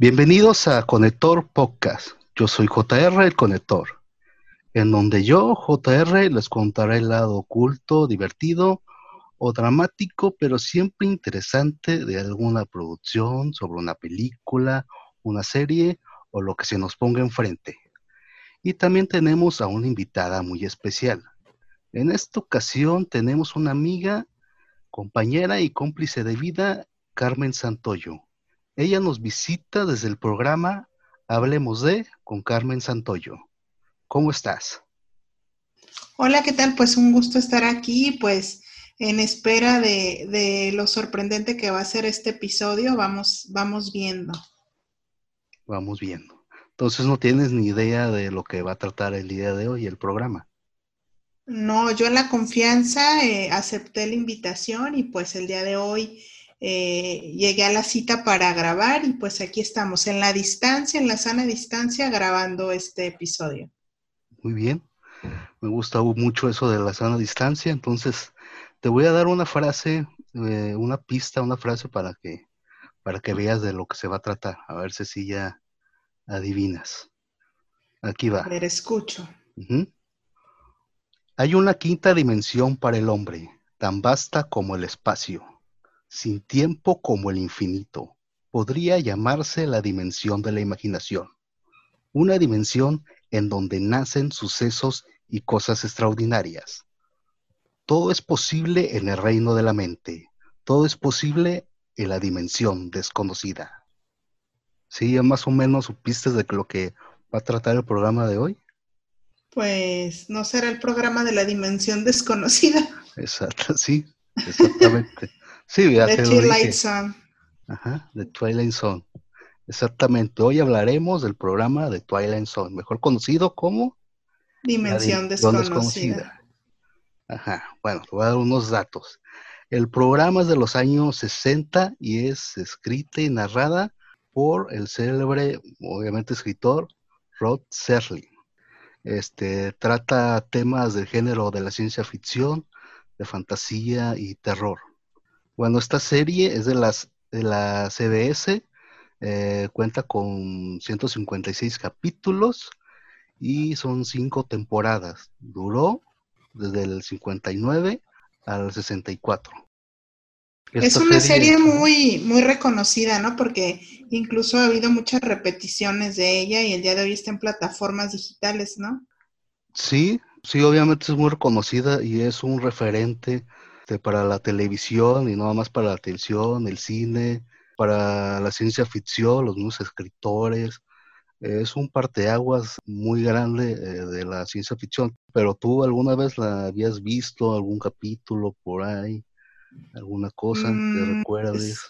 Bienvenidos a Conector Podcast. Yo soy JR el Conector, en donde yo, JR, les contaré el lado oculto, divertido o dramático, pero siempre interesante de alguna producción, sobre una película, una serie o lo que se nos ponga enfrente. Y también tenemos a una invitada muy especial. En esta ocasión tenemos una amiga, compañera y cómplice de vida, Carmen Santoyo. Ella nos visita desde el programa Hablemos de con Carmen Santoyo. ¿Cómo estás? Hola, ¿qué tal? Pues un gusto estar aquí, pues en espera de, lo sorprendente que va a ser este episodio, vamos, vamos viendo. Vamos viendo. Entonces no tienes ni idea de lo que va a tratar el día de hoy el programa. No, yo en la confianza eh, acepté la invitación y pues el día de hoy eh, llegué a la cita para grabar y pues aquí estamos en la distancia, en la sana distancia, grabando este episodio. Muy bien, me gusta mucho eso de la sana distancia, entonces te voy a dar una frase, eh, una pista, una frase para que, para que veas de lo que se va a tratar, a ver si ya adivinas. Aquí va. A ver, escucho. Hay una quinta dimensión para el hombre, tan vasta como el espacio sin tiempo como el infinito. Podría llamarse la dimensión de la imaginación. Una dimensión en donde nacen sucesos y cosas extraordinarias. Todo es posible en el reino de la mente. Todo es posible en la dimensión desconocida. ¿Sí? ¿Ya más o menos supiste de lo que va a tratar el programa de hoy? Pues no será el programa de la dimensión desconocida. Exacto, sí, exactamente. Sí, ya The Twilight Zone. Ajá, The Twilight Zone. Exactamente. Hoy hablaremos del programa de Twilight Zone, mejor conocido como Dimensión desconocida. Ajá, bueno, te voy a dar unos datos. El programa es de los años 60 y es escrita y narrada por el célebre, obviamente, escritor Rod Serling. Este trata temas del género de la ciencia ficción, de fantasía y terror. Bueno, esta serie es de, las, de la CBS, eh, cuenta con 156 capítulos y son cinco temporadas. Duró desde el 59 al 64. es una serie, muy, muy reconocida, ¿no? Porque incluso ha habido muchas repeticiones de ella y el día de hoy está en plataformas digitales, ¿no? Sí, sí, obviamente es muy reconocida y es un referente este, para la televisión y no más para la televisión, el cine, para la ciencia ficción, los nuevos escritores. Es un parteaguas muy grande eh, de la ciencia ficción. Pero tú alguna vez la habías visto, algún capítulo por ahí, alguna cosa que mm, recuerdes.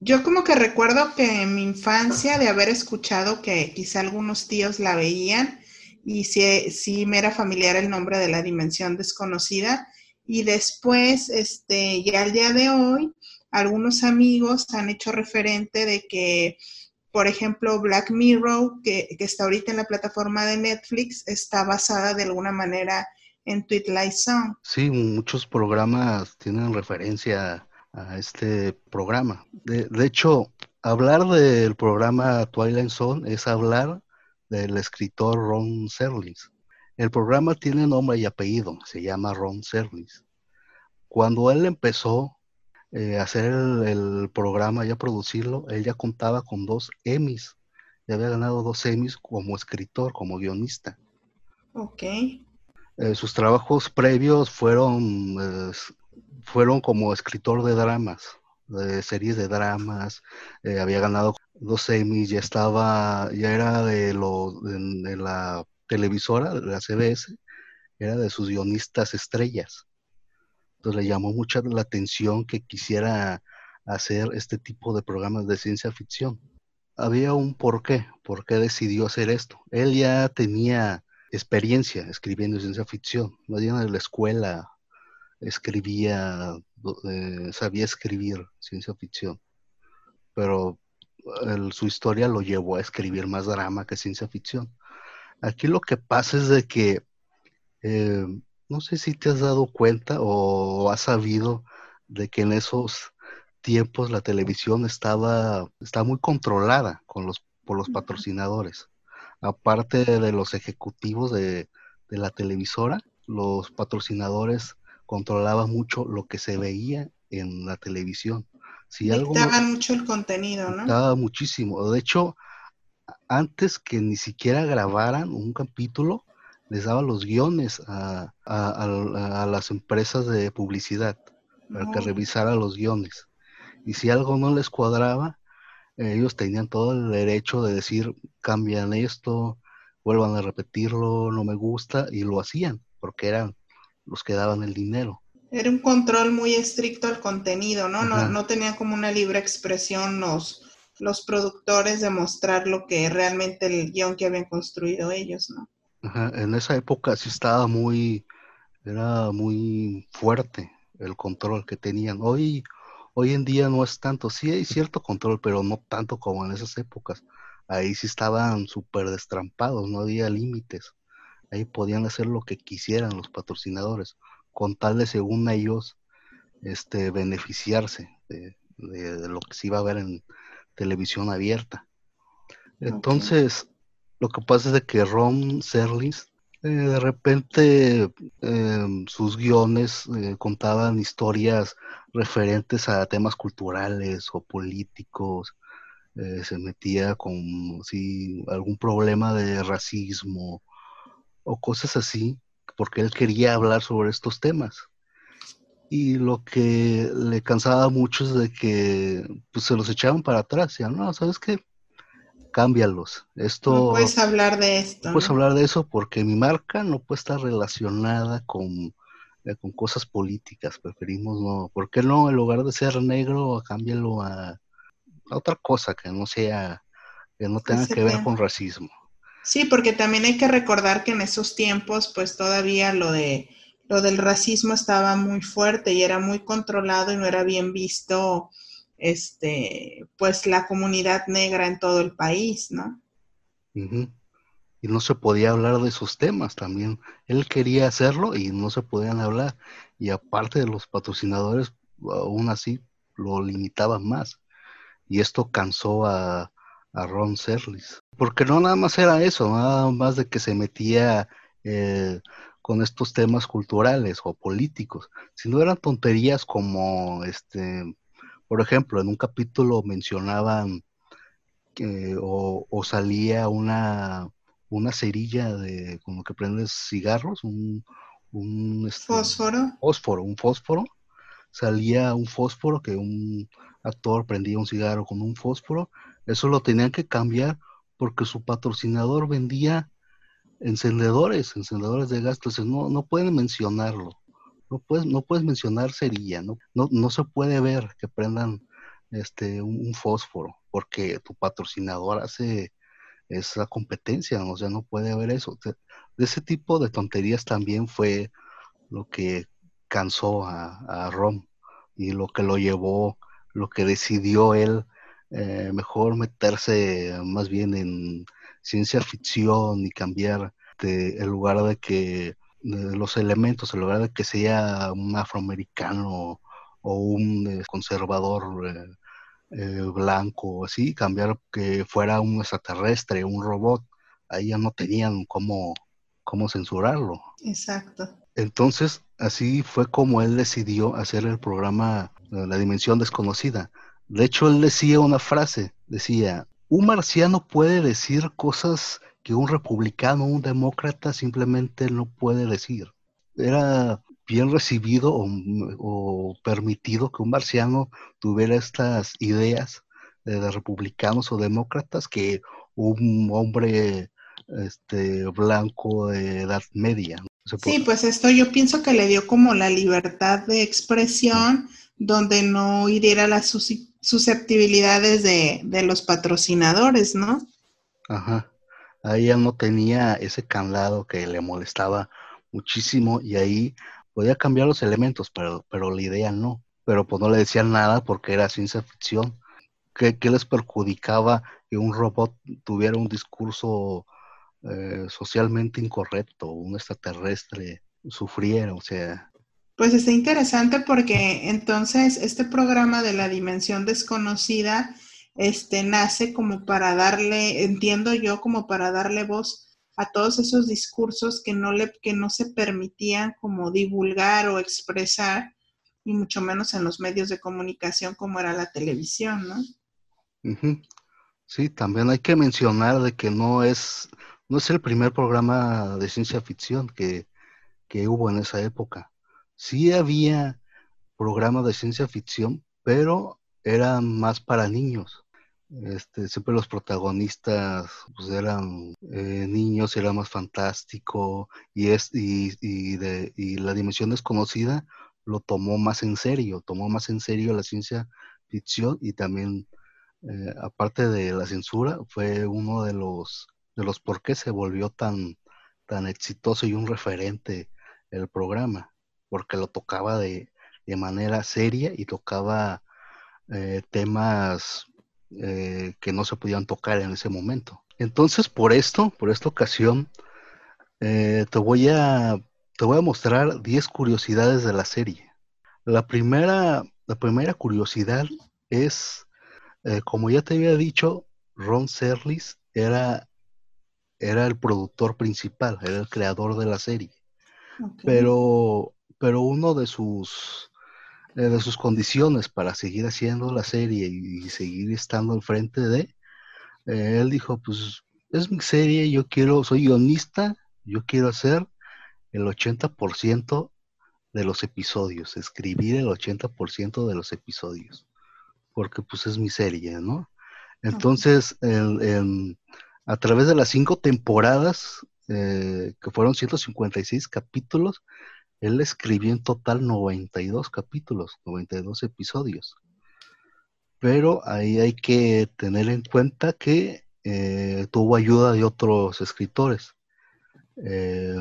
Yo como que recuerdo que en mi infancia de haber escuchado que quizá algunos tíos la veían y sí, sí me era familiar el nombre de la dimensión desconocida y después, este, ya al día de hoy, algunos amigos han hecho referente de que, por ejemplo, Black Mirror, que, está ahorita en la plataforma de Netflix, está basada de alguna manera en Twilight Zone. Sí, muchos programas tienen referencia a este programa. De, de hecho, hablar del programa Twilight Zone es hablar del escritor Ron Serling. El programa tiene nombre y apellido, se llama Ron Serlis. Cuando él empezó eh, a hacer el, programa y a producirlo, él ya contaba con dos Emmys. Ya había ganado dos Emmys como escritor, como guionista. Ok. Eh, sus trabajos previos fueron, fueron como escritor de dramas, de series de dramas. Eh, había ganado dos Emmys, ya estaba, ya era de, lo, de la televisora, la CBS, era de sus guionistas estrellas. Entonces le llamó mucha la atención que quisiera hacer este tipo de programas de ciencia ficción. Había un porqué, por qué decidió hacer esto. Él ya tenía experiencia escribiendo ciencia ficción. No en la escuela escribía, eh, sabía escribir ciencia ficción. Pero su historia lo llevó a escribir más drama que ciencia ficción. Aquí lo que pasa es de que, eh, no sé si te has dado cuenta o has sabido de que en esos tiempos la televisión estaba, muy controlada con los por los patrocinadores. Aparte de los ejecutivos de, la televisora, los patrocinadores controlaban mucho lo que se veía en la televisión. Si Dictaban mucho el contenido, ¿no? Dictaba muchísimo. De hecho, antes que ni siquiera grabaran un capítulo, les daba los guiones a, las empresas de publicidad para que revisara los guiones. Y si algo no les cuadraba, ellos tenían todo el derecho de decir, cambian esto, vuelvan a repetirlo, no me gusta, y lo hacían, porque eran los que daban el dinero. Era un control muy estricto al contenido, ¿no? No, no tenían como una libre expresión los, los productores de mostrar lo que realmente el guion que habían construido ellos, ¿no? En esa época sí estaba muy, era muy fuerte el control que tenían. Hoy, hoy en día no es tanto, sí hay cierto control, pero no tanto como en esas épocas. Ahí sí estaban súper destrampados, no había límites. Ahí podían hacer lo que quisieran los patrocinadores, con tal de, según ellos, este, beneficiarse de, lo que se iba a ver en televisión abierta. Entonces, lo que pasa es de que Ron Serlis, eh, de repente em, sus guiones eh, contaban historias referentes a temas culturales o políticos, eh, se metía con si algún problema de racismo o cosas así, porque él quería hablar sobre estos temas. Y lo que le cansaba mucho es de que pues, se los echaban para atrás, ya no, ¿sabes qué? cámbialos. Esto, no puedes hablar de esto. puedes hablar de eso porque mi marca no puede estar relacionada con, eh, con cosas políticas. Preferimos no. ¿Por qué no? En lugar de ser negro, cámbialo a, otra cosa que no sea, que no tenga que ver con racismo. Sí, porque también hay que recordar que en esos tiempos, pues todavía lo de lo del racismo estaba muy fuerte y era muy controlado y no era bien visto este, pues la comunidad negra en todo el país, ¿no? Y no se podía hablar de esos temas también. Él quería hacerlo y no se podían hablar. Y aparte de los patrocinadores, aún así lo limitaban más. Y esto cansó a, Ron Serlis. Porque no nada más era eso, nada más de que se metía eh, con estos temas culturales o políticos, sino eran tonterías como este por ejemplo, en un capítulo mencionaban que, o, salía una, una cerilla de como que prendes cigarros, un, este, fósforo. Fósforo, un fósforo. Salía un fósforo que un actor prendía un cigarro con un fósforo. Eso lo tenían que cambiar porque su patrocinador vendía encendedores, encendedores de gas. No, no pueden mencionarlo no puedes, no puedes mencionar cerilla, ¿no? No, no se puede ver que prendan este, un, fósforo, porque tu patrocinador hace esa competencia, o sea, no puede haber eso. De, ese tipo de tonterías también fue lo que cansó a, a Rom y lo que lo llevó, lo que decidió él eh, mejor meterse más bien en ciencia ficción y cambiar de, en lugar de que los elementos, en lugar de que sea un afroamericano o un eh, conservador eh, eh, blanco, así, cambiar que fuera un extraterrestre, un robot, ahí ya no tenían cómo, cómo censurarlo. Exacto. Entonces, así fue como él decidió hacer el programa La Dimensión Desconocida. De hecho, él decía una frase, decía, un marciano puede decir cosas que un republicano, un demócrata simplemente no puede decir. Era bien recibido o, permitido que un marciano tuviera estas ideas de, republicanos o demócratas que un hombre este, blanco de edad media. sí, pues esto yo pienso que le dio como la libertad de expresión donde no hiriera las susceptibilidades de, de los patrocinadores, ¿no? Ajá. Ahí ya no tenía ese candado que le molestaba muchísimo y ahí podía cambiar los elementos, pero, pero la idea no. Pero pues no le decían nada porque era ciencia ficción. ¿Qué, les perjudicaba que un robot tuviera un discurso eh, socialmente incorrecto, un extraterrestre sufriera? O sea. Pues está interesante porque entonces este programa de la dimensión desconocida este, nace como para darle, entiendo yo, como para darle voz a todos esos discursos que no, le, que no se permitían como divulgar o expresar, y mucho menos en los medios de comunicación como era la televisión, ¿no? Sí, también hay que mencionar de que no es, no es el primer programa de ciencia ficción que, que hubo en esa época. Sí había programas de ciencia ficción, pero eran más para niños. Este, siempre los protagonistas pues, eran eh, niños, era más fantástico y, es, y, de, y la dimensión desconocida lo tomó más en serio, tomó más en serio la ciencia ficción y también, eh, aparte de la censura, fue uno de los, de los por qué se volvió tan, tan exitoso y un referente el programa, porque lo tocaba de, de manera seria y tocaba eh, temas eh, que no se podían tocar en ese momento. Entonces, por esto, por esta ocasión, eh, te, voy a, te voy a mostrar 10 curiosidades de la serie. La primera, la primera curiosidad es, como ya te había dicho, Ron Serlis era, era el productor principal, era el creador de la serie. Pero, pero uno de sus, eh, de sus condiciones para seguir haciendo la serie y, seguir estando al frente de, eh, él dijo, pues es mi serie, yo quiero, soy guionista, yo quiero hacer el 80% de los episodios, escribir el 80% de los episodios, porque pues es mi serie, ¿no? Entonces, a través de las cinco temporadas, eh, que fueron 156 capítulos, él escribió en total 92 capítulos, 92 episodios. Pero ahí hay que tener en cuenta que eh, tuvo ayuda de otros escritores. Eh,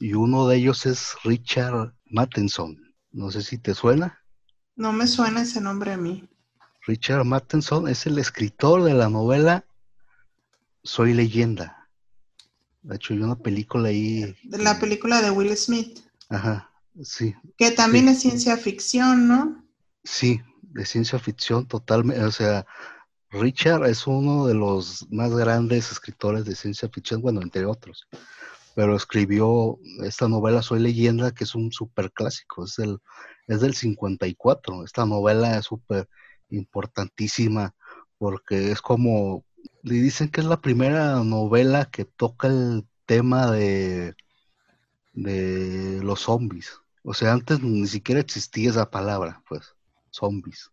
y uno de ellos es Richard Mattenson. No sé si te suena. No me suena ese nombre a mí. Richard Mattenson es el escritor de la novela Soy leyenda. De hecho, hay una película ahí. De la película de Will Smith. Ajá, sí. Que también es ciencia ficción, ¿no? Sí, de ciencia ficción totalmente. O sea, Richard es uno de los más grandes escritores de ciencia ficción, bueno, entre otros. Pero escribió esta novela Soy leyenda, que es un súper clásico, es, el, es del 54. Esta novela es súper importantísima porque es como, le dicen que es la primera novela que toca el tema de de los zombies. O sea, antes ni siquiera existía esa palabra, pues, zombies.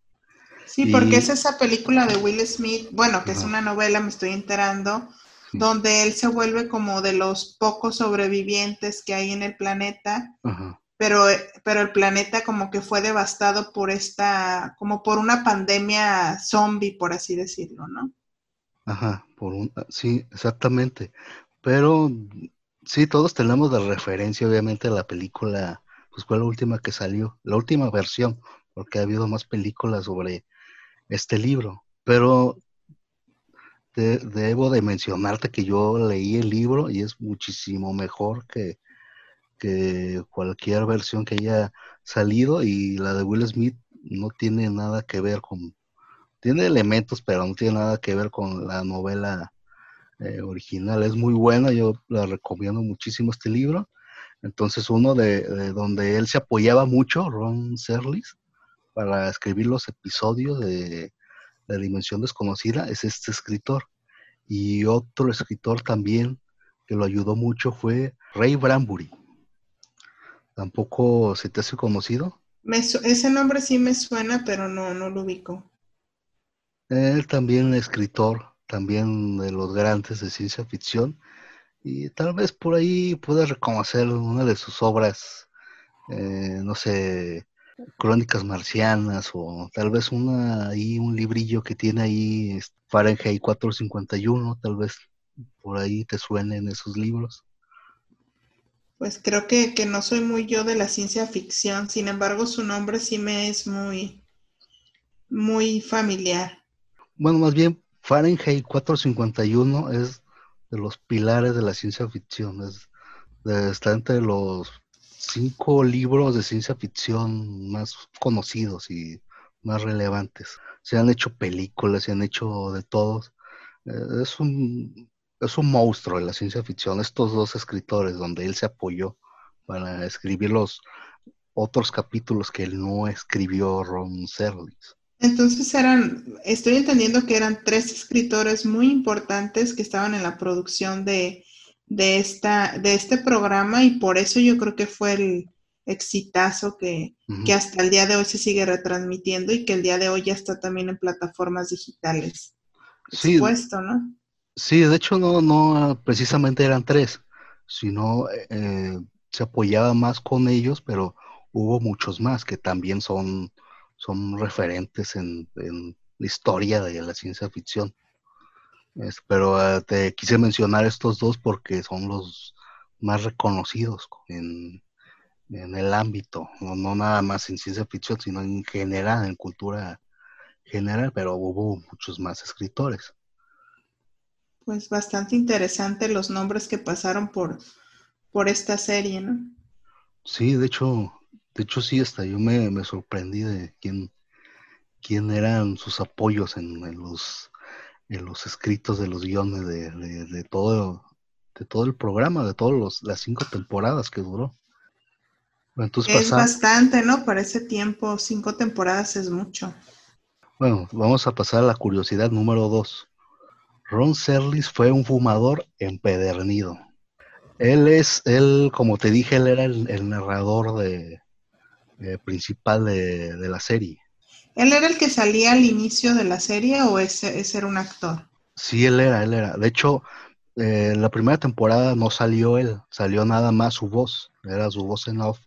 Sí, porque es esa película de Will Smith, bueno, que es una novela, me estoy enterando, donde él se vuelve como de los pocos sobrevivientes que hay en el planeta, pero, pero el planeta como que fue devastado por esta, como por una pandemia zombie, por así decirlo, ¿no? Ajá, por un, sí, exactamente. Pero Sí, todos tenemos de referencia, obviamente, la película, pues fue la última que salió, la última versión, porque ha habido más películas sobre este libro. Pero debo de mencionarte que yo leí el libro y es muchísimo mejor que, que cualquier versión que haya salido y la de Will Smith no tiene nada que ver con, tiene elementos, pero no tiene nada que ver con la novela eh, original. Es muy buena, yo la recomiendo muchísimo este libro. Entonces, uno de, donde él se apoyaba mucho, Ron Serlis, para escribir los episodios de La Dimensión Desconocida, es este escritor. Y otro escritor también que lo ayudó mucho fue Ray Bradbury. ¿Tampoco se te hace conocido? ese nombre sí me suena, pero no, no lo ubico. Él también escritor, también de los grandes de ciencia ficción. Y tal vez por ahí pueda reconocer una de sus obras, eh, no sé, Crónicas Marcianas o tal vez una ahí un librillo que tiene ahí Fahrenheit 451, tal vez por ahí te suenen esos libros. Pues creo que, que, no soy muy yo de la ciencia ficción, sin embargo su nombre sí me es muy, muy familiar. Bueno, más bien Fahrenheit 451 es de los pilares de la ciencia ficción. Es está entre los cinco libros de ciencia ficción más conocidos y más relevantes. se han hecho películas, se han hecho de todos. Eh, es un es un monstruo en la ciencia ficción, estos dos escritores donde él se apoyó para escribir los otros capítulos que él no escribió Ron Serlis. Entonces eran, estoy entendiendo que eran tres escritores muy importantes que estaban en la producción de, esta, de este programa y por eso yo creo que fue el exitazo que, que hasta el día de hoy se sigue retransmitiendo y que el día de hoy ya está también en plataformas digitales. Sí, ¿no? Sí, de hecho no, no precisamente eran tres, sino eh, se apoyaba más con ellos, pero hubo muchos más que también son, son referentes en, la historia de la ciencia ficción. pero eh, te quise mencionar estos dos porque son los más reconocidos en, el ámbito, no, no, nada más en ciencia ficción, sino en general, en cultura general, pero hubo muchos más escritores. Pues bastante interesante los nombres que pasaron por, por esta serie, ¿no? Sí, de hecho, de hecho sí, hasta yo me, sorprendí de quién, quién eran sus apoyos en, los, en los escritos de los guiones de, todo, de todo el programa, de todas las cinco temporadas que duró. es bastante, ¿no? Para ese tiempo, cinco temporadas es mucho. Bueno, vamos a pasar a la curiosidad número dos. Ron Serlis fue un fumador empedernido. Él es, él, como te dije, él era el, narrador de, eh, principal de, la serie. ¿Él era el que salía al inicio de la serie o ese, era un actor? Sí, él era, él era. De hecho, eh, en la primera temporada no salió él, salió nada más su voz, era su voz en off,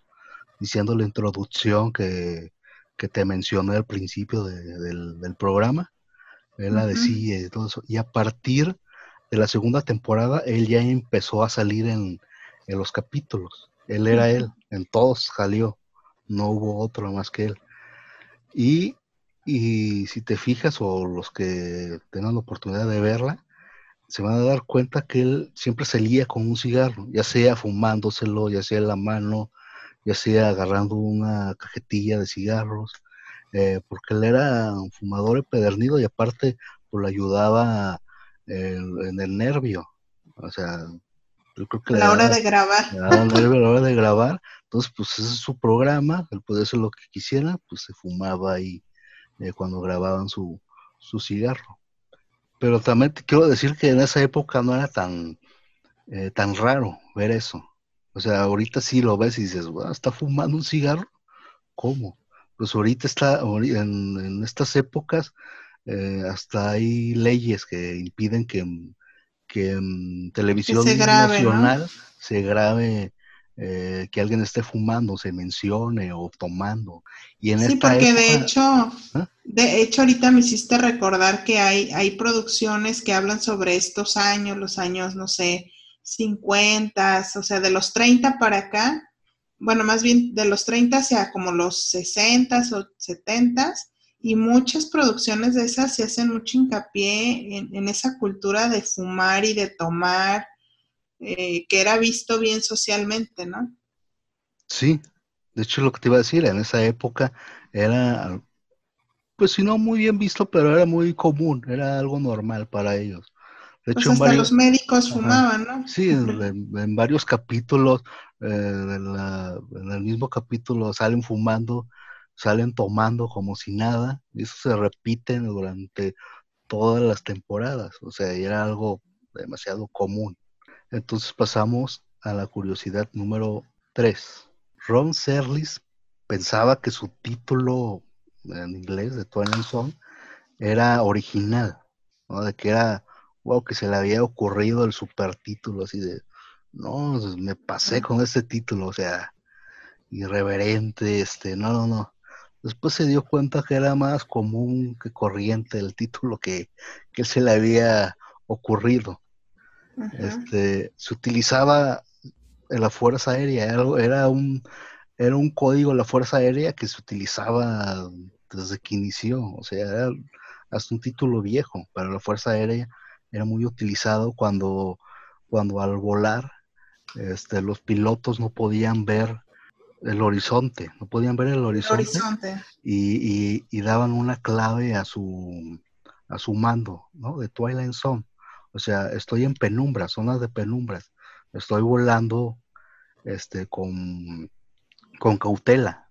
diciendo la introducción que, te mencioné al principio del programa él la decía y todo eso. Y a partir de la segunda temporada, él ya empezó a salir en, los capítulos. Él era él, en todos salió, no hubo otro más que él. Y, si te fijas, o los que tengan la oportunidad de verla, se van a dar cuenta que él siempre salía con un cigarro, ya sea fumándoselo, ya sea en la mano, ya sea agarrando una cajetilla de cigarros. Eh, porque él era un fumador empedernido y aparte pues, lo ayudaba en, el nervio. O sea, yo creo que... La hora de grabar. La hora de grabar. Entonces, pues ese es su programa, él podía hacer lo que quisiera, pues se fumaba ahí eh, cuando grababan su, su cigarro. Pero también te quiero decir que en esa época no era tan, eh, tan raro ver eso. O sea, ahorita sí lo ves y dices, bueno, ¿está fumando un cigarro? ¿Cómo? pues ahorita está, en, estas épocas, eh, hasta hay leyes que impiden que, que televisión nacional se grabe eh, que alguien esté fumando, se mencione o tomando. Y en sí, porque de hecho, ¿ah? de hecho ahorita me hiciste recordar que hay, hay producciones que hablan sobre estos años, los años, no sé, 50, o sea, de los 30 para acá, bueno, más bien de los 30 hacia como los 60 o 70 y muchas producciones de esas se hacen mucho hincapié en, esa cultura de fumar y de tomar, eh, que era visto bien socialmente, ¿no? Sí, de hecho lo que te iba a decir, en esa época era, pues si no muy bien visto, pero era muy común, era algo normal para ellos. De pues hecho, hasta los médicos fumaban, ¿no? Sí, en, varios capítulos, eh, en, el mismo capítulo salen fumando, salen tomando como si nada, y eso se repite durante todas las temporadas, o sea, era algo demasiado común. Entonces pasamos a la curiosidad número 3. Ron Serlis pensaba que su título en inglés de Twilight Zone era original, ¿no? de que era wow, que se le había ocurrido el super título, así de, no, me pasé con este título, o sea, irreverente, este, no, no, no. Después se dio cuenta que era más común que corriente el título que, que se le había ocurrido. Este, se utilizaba en la Fuerza Aérea, era, era, un, era un código de la Fuerza Aérea que se utilizaba desde que inició, o sea, era hasta un título viejo para la Fuerza Aérea era muy utilizado cuando, cuando al volar este, los pilotos no podían ver el horizonte, no podían ver el horizonte, Y, daban una clave a su, a su mando, ¿no? De Twilight Zone. O sea, estoy en penumbra, zonas de penumbras. Estoy volando este, con, con cautela.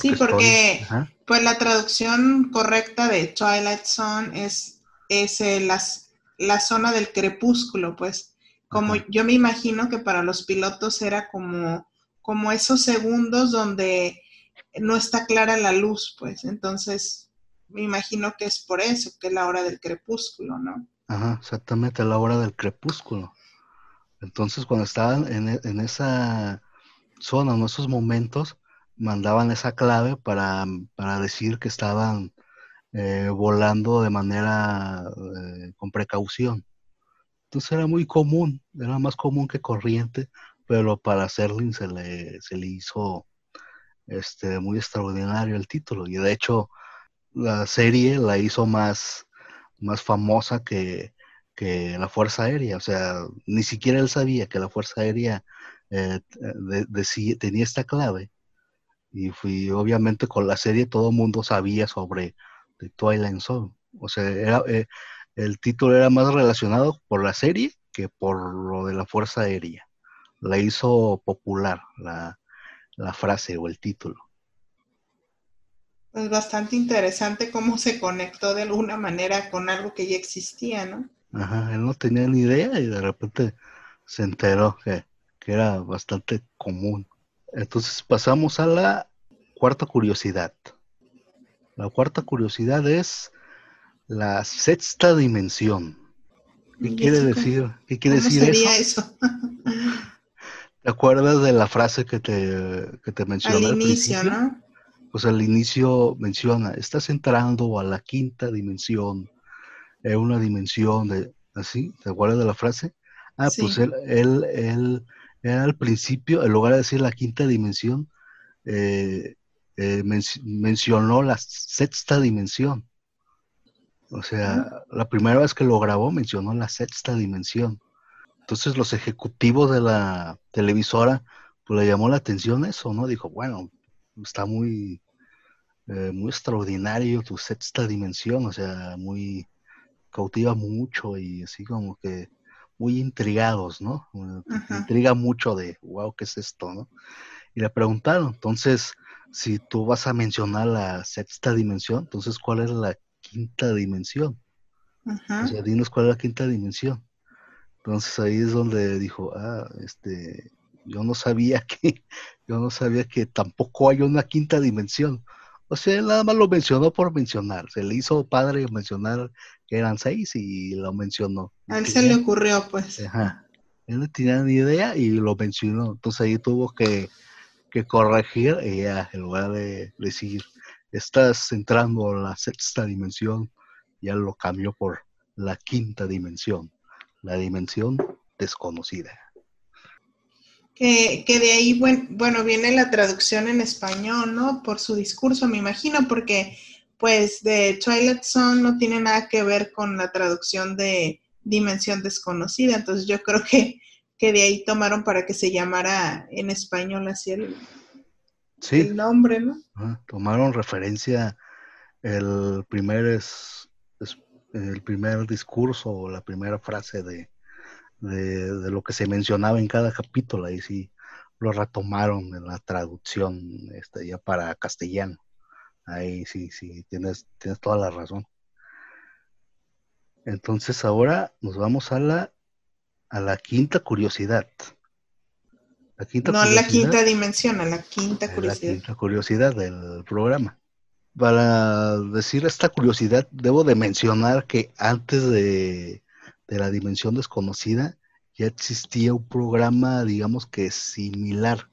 sí, porque pues la traducción correcta de Twilight Zone es, es eh, la zona del crepúsculo, pues. Como yo me imagino que para los pilotos era como como esos segundos donde no está clara la luz, pues. Entonces, me imagino que es por eso, que es la hora del crepúsculo, ¿no? Ajá, exactamente, la hora del crepúsculo. Entonces, cuando estaban en, e, esa zona, en esos momentos, mandaban esa clave para, decir que estaban eh, volando de manera eh, con precaución. Entonces era muy común, era más común que corriente pero para Serling se le, se le hizo este, muy extraordinario el título. Y de hecho, la serie la hizo más, más famosa que, la Fuerza Aérea. O sea, ni siquiera él sabía que la Fuerza Aérea eh, tenía esta clave. Y fui, obviamente con la serie todo el mundo sabía sobre The Twilight Zone. O sea, era, eh, el título era más relacionado por la serie que por lo de la Fuerza Aérea la hizo popular la, frase o el título. Es bastante interesante cómo se conectó de alguna manera con algo que ya existía, ¿no? Ajá, él no tenía ni idea y de repente se enteró que, que era bastante común. Entonces pasamos a la cuarta curiosidad. La cuarta curiosidad es la sexta dimensión. ¿Qué quiere decir? ¿Qué quiere decir sería eso? ¿Te acuerdas de la frase que te, que te mencioné? Al inicio, ¿no? Pues al inicio menciona, estás entrando a la quinta dimensión, es una dimensión de, así, ¿te acuerdas de la frase? Ah, pues él, él, él, al principio, en lugar de decir la quinta dimensión, eh, eh, mencionó la sexta dimensión. O sea, la primera vez que lo grabó mencionó la sexta dimensión. Entonces los ejecutivos de la televisora, pues le llamó la atención eso, ¿no? Dijo, bueno, está muy, eh, muy extraordinario tu sexta dimensión, o sea, muy cautiva mucho y así como que muy intrigados, ¿no? intriga mucho de, wow, ¿qué es esto, no? Y le preguntaron, entonces, si tú vas a mencionar la sexta dimensión, entonces, ¿cuál es la quinta dimensión? O sea, dinos cuál es la quinta dimensión. Entonces ahí es donde dijo, ah, este, yo no sabía que, yo no sabía que tampoco hay una quinta dimensión. O sea, él nada más lo mencionó por mencionar. Se le hizo padre mencionar que eran seis y lo mencionó. A él se le ocurrió, pues. Ajá. Él no tenía ni idea y lo mencionó. Entonces ahí tuvo que, que corregir y ya, en lugar de decir, estás entrando a la sexta dimensión, ya lo cambió por la quinta dimensión la dimensión desconocida. Que, de ahí, bueno, viene la traducción en español, ¿no? Por su discurso, me imagino, porque pues de Twilight Zone no tiene nada que ver con la traducción de dimensión desconocida, entonces yo creo que, que de ahí tomaron para que se llamara en español así el, el nombre, ¿no? tomaron referencia, el primer es el primer discurso o la primera frase de, de, lo que se mencionaba en cada capítulo, ahí sí lo retomaron en la traducción este, ya para castellano. Ahí sí, sí, tienes, tienes toda la razón. Entonces ahora nos vamos a la, a la quinta curiosidad. La quinta no la quinta dimensión, a la quinta curiosidad. La quinta curiosidad del programa para decir esta curiosidad, debo de mencionar que antes de, la dimensión desconocida ya existía un programa, digamos que similar.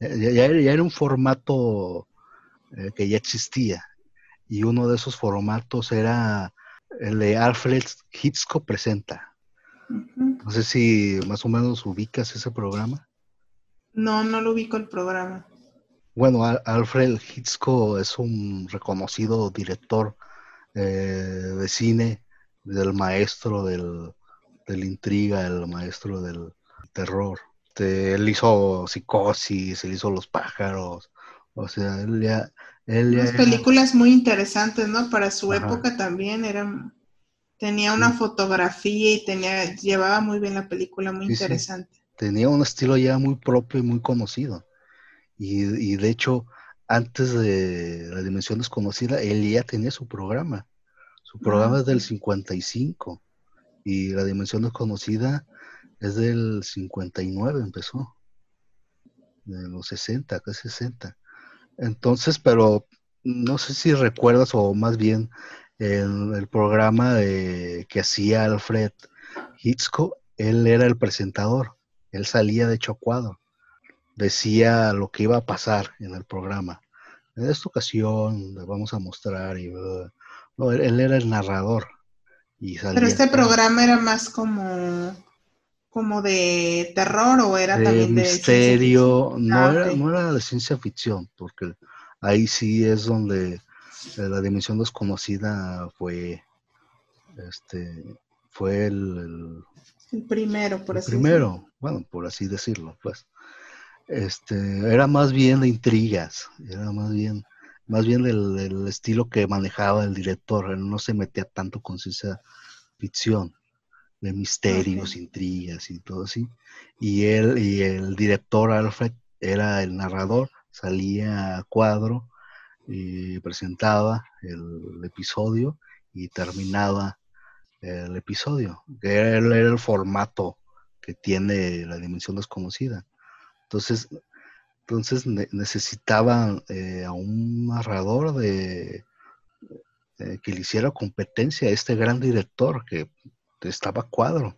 Ya, era un formato eh, que ya existía. Y uno de esos formatos era el de Alfred Hitchcock Presenta. No sé si más o menos ubicas ese programa. No, no lo ubico el programa. Bueno, Alfred Hitchcock es un reconocido director eh, de cine, del maestro del, intriga, el maestro del terror. este, él hizo Psicosis, él hizo Los pájaros, o sea, él ya... Él Unas películas muy interesantes, ¿no? Para su época también eran... Tenía una fotografía y tenía, llevaba muy bien la película, muy interesante. Tenía un estilo ya muy propio y muy conocido. Y, y, de hecho, antes de La Dimensión Desconocida, él ya tenía su programa. Su programa es del 55 y La Dimensión Desconocida es del 59, empezó. De los 60, casi 60. Entonces, pero no sé si recuerdas o más bien el, el programa que hacía Alfred Hitchcock, él era el presentador, él salía de cuadro, decía lo que iba a pasar en el programa. En esta ocasión le vamos a mostrar y no, él, era el narrador. Y Pero este programa era más como como de terror o era también de misterio, no, ah, era, no era de ciencia ficción, porque ahí sí es donde eh, la dimensión desconocida fue este fue el, el, primero por así primero bueno por así decirlo pues este era más bien de intrigas era más bien más bien del, estilo que manejaba el director él no se metía tanto con ciencia ficción de misterios, intrigas y todo así. Y él y el director Alfred era el narrador, salía a cuadro y presentaba el, episodio y terminaba el episodio, que era, el formato que tiene la dimensión desconocida. Entonces, entonces necesitaban eh, a un narrador de, eh, que le hiciera competencia a este gran director que estaba cuadro.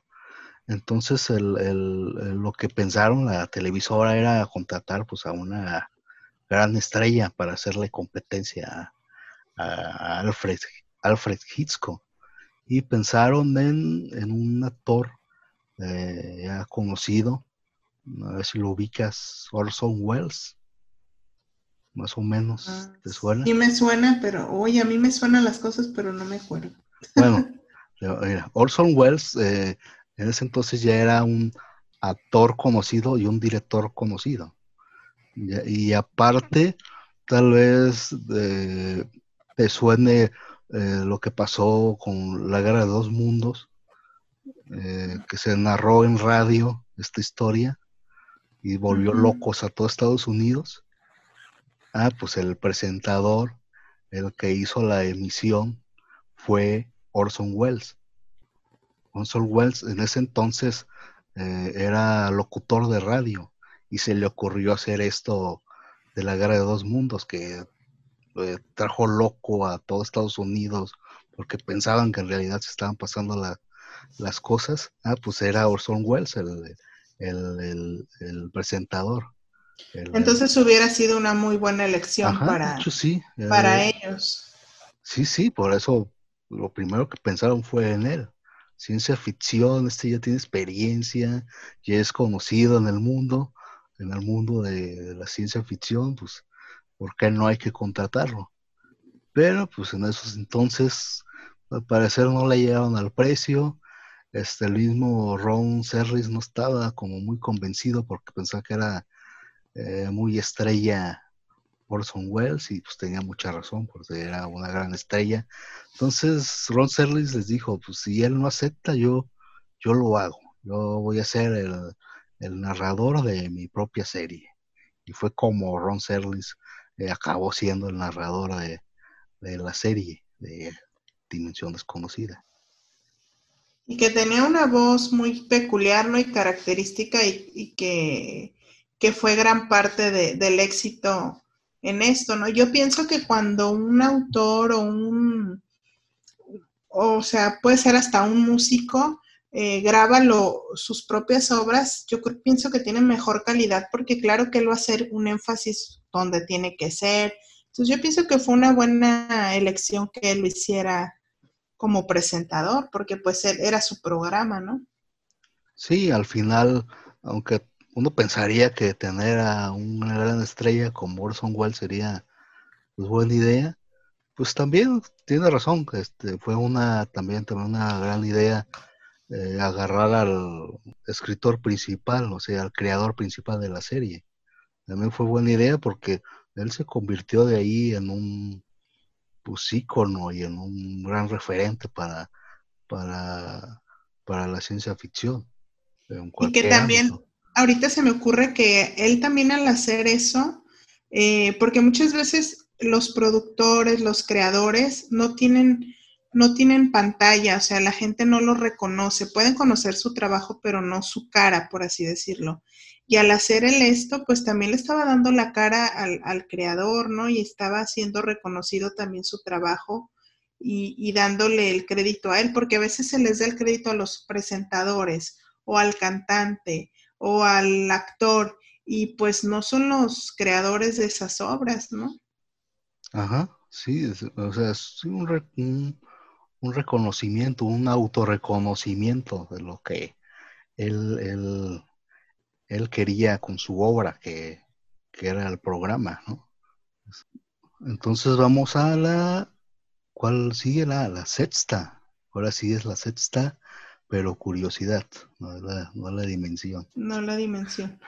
Entonces lo que pensaron la televisora era contratar pues a una gran estrella para hacerle competencia a, Alfred, Alfred Hitchcock. Y pensaron en, un actor eh, ya conocido, a ver si lo ubicas, Orson Welles. Más o menos, ah, ¿te suena? Sí me suena, pero, oye, a mí me suenan las cosas, pero no me acuerdo. Bueno, Orson Welles eh, en ese entonces ya era un actor conocido y un director conocido. Y, aparte, tal vez eh, te suene eh, lo que pasó con la Guerra de Dos Mundos, que se narró en radio esta historia y volvió locos a todo Estados Unidos. Ah, pues el presentador, el que hizo la emisión, fue Orson Welles. Orson Welles en ese entonces eh, era locutor de radio y se le ocurrió hacer esto de la guerra de dos mundos que eh, trajo loco a todo Estados Unidos porque pensaban que en realidad se estaban pasando las cosas. Ah, pues era Orson Welles el, el, presentador. Entonces hubiera sido una muy buena elección para, sí, para ellos. Sí, sí, por eso lo primero que pensaron fue en él. Ciencia ficción, este ya tiene experiencia, ya es conocido en el mundo, en el mundo de, la ciencia ficción, pues, ¿por qué no hay que contratarlo? Pero, pues, en esos entonces, al parecer no le llegaron al precio. Este, el mismo Ron Serris no estaba como muy convencido porque pensaba que era eh, muy estrella Orson Welles y pues tenía mucha razón porque era una gran estrella. Entonces Ron Serlis les dijo, pues si él no acepta, yo, yo lo hago. Yo voy a ser el, narrador de mi propia serie. Y fue como Ron Serlis eh, acabó siendo el narrador de, la serie de Dimensión Desconocida. Y que tenía una voz muy peculiar ¿no? y característica y, que, fue gran parte del éxito en esto, ¿no? Yo pienso que cuando un autor o un, o sea, puede ser hasta un músico, eh, graba sus propias obras, yo pienso que tiene mejor calidad porque claro que él va a hacer un énfasis donde tiene que ser. Entonces yo pienso que fue una buena elección que él lo hiciera como presentador, porque pues él era su programa, ¿no? Sí, al final, aunque uno pensaría que tener a una gran estrella como Orson Welles sería pues, buena idea. Pues también tiene razón, este, fue una también, también una gran idea eh, agarrar al escritor principal, o sea, al creador principal de la serie. También fue buena idea porque él se convirtió de ahí en un pues, ícono y en un gran referente para, para, para la ciencia ficción. Y que también, ahorita se me ocurre que él también al hacer eso, eh, porque muchas veces los productores, los creadores no tienen no tienen pantalla, o sea, la gente no lo reconoce. Pueden conocer su trabajo, pero no su cara, por así decirlo. Y al hacer el esto, pues también le estaba dando la cara al, creador, ¿no? Y estaba siendo reconocido también su trabajo y, y, dándole el crédito a él, porque a veces se les da el crédito a los presentadores o al cantante o al actor, y pues no son los creadores de esas obras, ¿no? Ajá, sí, o sea, es un, un reconocimiento, un autorreconocimiento de lo que él, él, quería con su obra, que, era el programa, ¿no? Entonces vamos a la, ¿cuál sigue? La, la sexta. Ahora sí es la sexta, pero curiosidad, no la, no la dimensión. No la dimensión.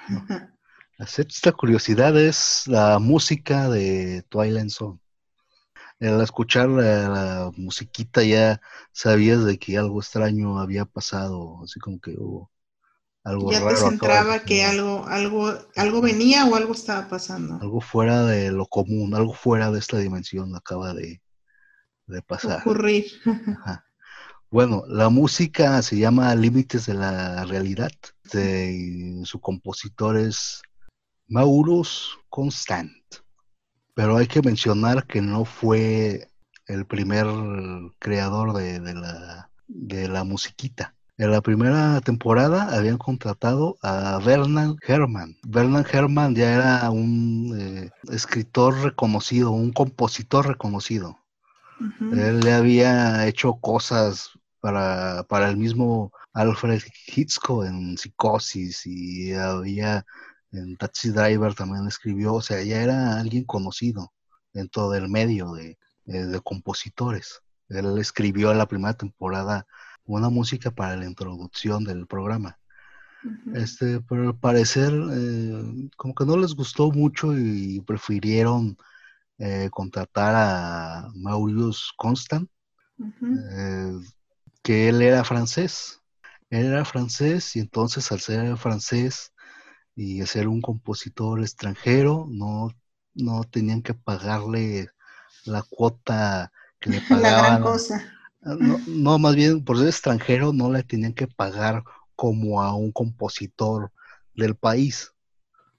La sexta curiosidad es la música de Twilight Zone al escuchar la, musiquita ya sabías de que algo extraño había pasado, así como que hubo algo ya te centraba que algo, algo, algo venía o algo estaba pasando. Algo fuera de lo común, algo fuera de esta dimensión acaba de, pasar. Ocurrir. Bueno, la música se llama Límites de la Realidad. De, su compositor es Maurus Constant. Pero hay que mencionar que no fue el primer creador de, la, de la musiquita. En la primera temporada habían contratado a Vernon Herrmann. Vernon Herrmann ya era un eh, escritor reconocido, un compositor reconocido. Él le había hecho cosas para, para el mismo Alfred Hitchcock en Psicosis y había en Taxi Driver también escribió, o sea, ya era alguien conocido dentro del medio de, de, compositores. Él escribió en la primera temporada una música para la introducción del programa. Este, pero al parecer, eh, como que no les gustó mucho y prefirieron eh, contratar a Maurius Constant, eh, que él era francés. Él era francés y entonces al ser francés y ser un compositor extranjero, no, no tenían que pagarle la cuota que le pagaban. La gran cosa. Ah, no, más bien por ser extranjero no le tenían que pagar como a un compositor del país.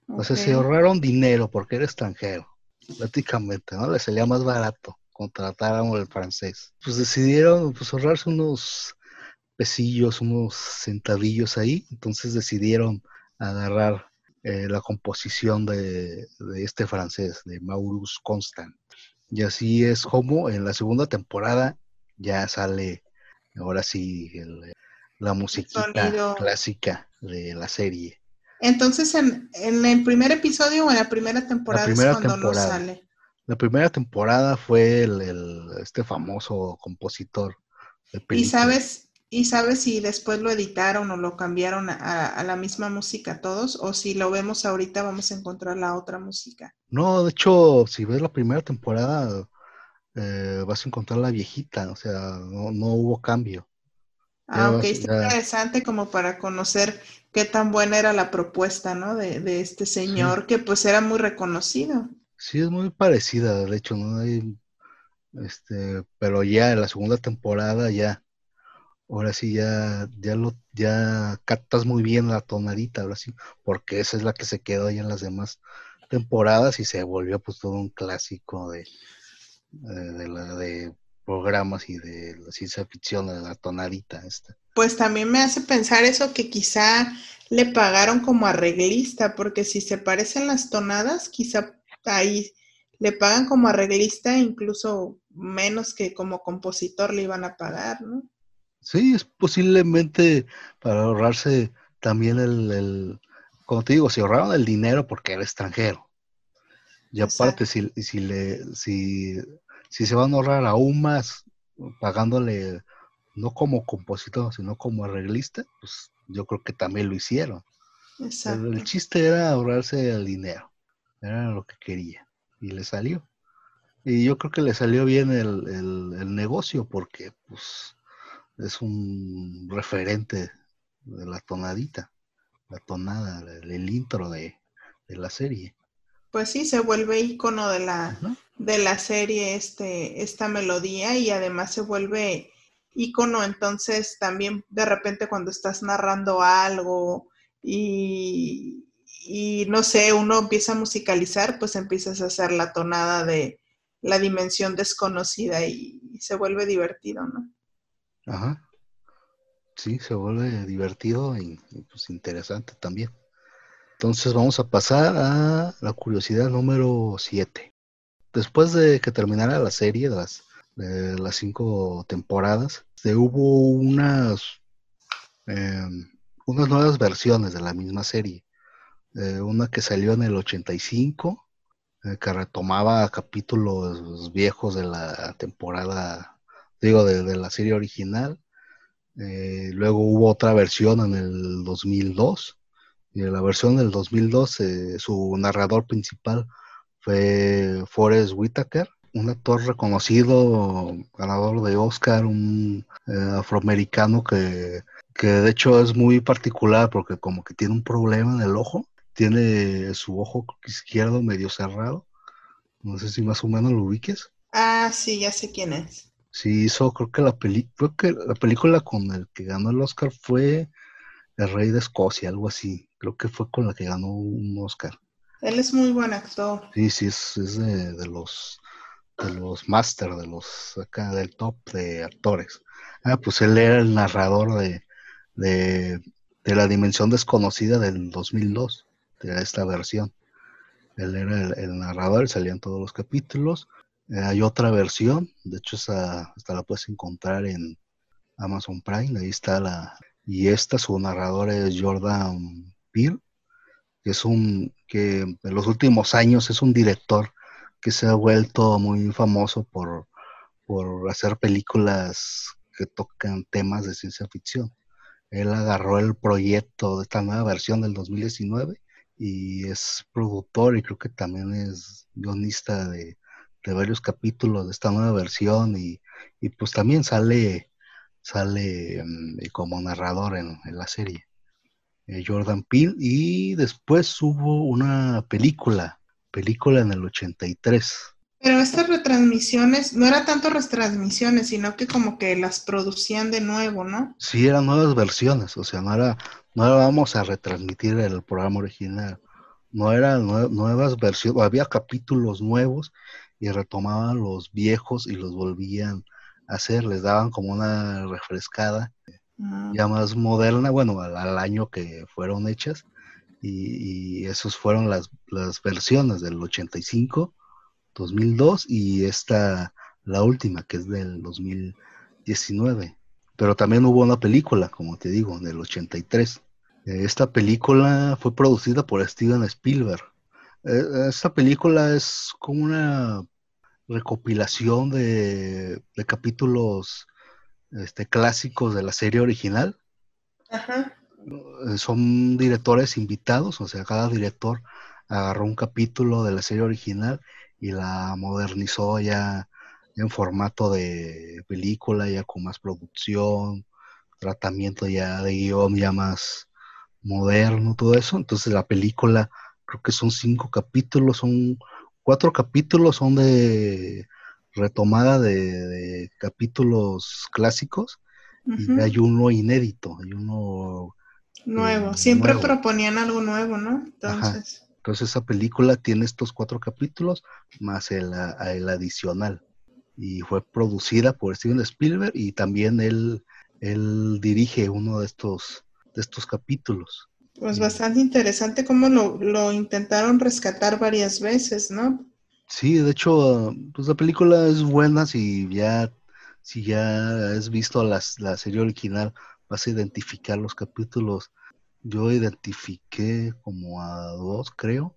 O sea, se ahorraron dinero porque era extranjero, prácticamente, ¿no? Le salía más barato contratar a el francés. Pues decidieron pues, ahorrarse unos pesillos, unos centavillos ahí, entonces decidieron agarrar eh, la composición de, este francés, de Maurus Constant. Y así es como en la segunda temporada ya sale, ahora sí, la musiquita clásica de la serie. Entonces, en, el primer episodio o en la primera temporada es cuando no sale. La primera temporada fue el, este famoso compositor. ¿Y sabes, ¿Y sabes si después lo editaron o lo cambiaron a, la misma música todos? ¿O si lo vemos ahorita vamos a encontrar la otra música? No, de hecho, si ves la primera temporada, eh, vas a encontrar la viejita, o sea, no, hubo cambio. Ah, ok, está interesante como para conocer qué tan buena era la propuesta, ¿no? De, este señor que pues era muy reconocido. Sí, es muy parecida, de hecho, ¿no? Hay, este, pero ya en la segunda temporada ya ahora sí ya, ya lo, ya captas muy bien la tonadita, ahora sí, porque esa es la que se quedó ahí en las demás temporadas y se volvió pues todo un clásico de, de, la, de programas y de la ciencia ficción, de la tonadita esta. Pues también me hace pensar eso que quizá le pagaron como arreglista, porque si se parecen las tonadas, quizá ahí le pagan como arreglista, incluso menos que como compositor le iban a pagar, ¿no? Sí, es posiblemente para ahorrarse también el, como te digo, se ahorraron el dinero porque era extranjero. Y aparte, si, si, le, si, si se van a ahorrar aún más pagándole no como compositor, sino como arreglista, pues yo creo que también lo hicieron. Exacto. el chiste era ahorrarse el dinero, era lo que quería y le salió. Y yo creo que le salió bien el, el, negocio porque pues es un referente de la tonadita, la tonada, el, intro de, la serie. Pues sí, se vuelve icono de la, de la serie este, esta melodía y además se vuelve icono entonces también de repente cuando estás narrando algo y, y no sé, uno empieza a musicalizar, pues empiezas a hacer la tonada de la dimensión desconocida y, se vuelve divertido, ¿no? Ajá. Sí, se vuelve divertido y, pues interesante también. Entonces vamos a pasar a la curiosidad número 7. Después de que terminara la serie de las, de las cinco temporadas, se hubo unas, em, unas nuevas versiones de la misma serie. Eh, una que salió en el 85, eh, que retomaba capítulos viejos de la temporada, digo, de, la serie original. Eh, luego hubo otra versión en el 2002. Y en la versión del 2002, su narrador principal fue Forrest Whitaker, un actor reconocido, ganador de Oscar, un afroamericano que, que de hecho es muy particular porque como que tiene un problema en el ojo tiene su ojo izquierdo medio cerrado. No sé si más o menos lo ubiques. Ah, sí, ya sé quién es. Sí, hizo, creo que la película, que la película con el que ganó el Oscar fue El Rey de Escocia, algo así. Creo que fue con la que ganó un Oscar. Él es muy buen actor. Sí, sí, es, de, los de los máster, de los acá del top de actores. Ah, pues él era el narrador de, de, de La Dimensión Desconocida del 2002 de esta versión. Él era el, narrador, salían todos los capítulos. Eh, hay otra versión, de hecho esa, esta la puedes encontrar en Amazon Prime, ahí está la... Y esta, su narrador es Jordan Peele, que es un, que en los últimos años es un director que se ha vuelto muy famoso por, por hacer películas que tocan temas de ciencia ficción. Él agarró el proyecto de esta nueva versión del 2019 y es productor y creo que también es guionista de, varios capítulos de esta nueva versión y, pues también sale sale mm, como narrador en, la serie eh, Jordan Peele. Y después hubo una película película en el 83 pero estas retransmisiones no era tanto retransmisiones sino que como que las producían de nuevo ¿no? Sí eran nuevas versiones o sea no era no vamos a retransmitir el programa original, no eran nuevas versiones, había capítulos nuevos y retomaban los viejos y los volvían a hacer, les daban como una refrescada ah. ya más moderna, bueno, al, año que fueron hechas, y, y esos fueron las, las versiones del 85, 2002 y esta, la última, que es del 2019. Pero también hubo una película, como te digo, del 83. Esta película fue producida por Steven Spielberg. E, esta película es como una recopilación de, capítulos este, clásicos de la serie original. Ajá. Eh, son directores invitados, o sea, cada director agarró un capítulo de la serie original y la modernizó ya en formato de película, ya con más producción, tratamiento ya de guion ya más moderno, todo eso. Entonces la película, creo que son cinco capítulos, son cuatro capítulos, son de retomada de, capítulos clásicos y hay uno inédito, hay uno nuevo. Siempre proponían algo nuevo, ¿no? Entonces. Entonces esa película tiene estos cuatro capítulos más el, el adicional y fue producida por Steven Spielberg y también él, él dirige uno de estos, de estos capítulos. Pues bastante interesante cómo lo, intentaron rescatar varias veces, ¿no? Sí, de hecho, pues la película es buena si ya, si ya has visto la serie original, vas a identificar los capítulos. Yo identifiqué como a dos, creo,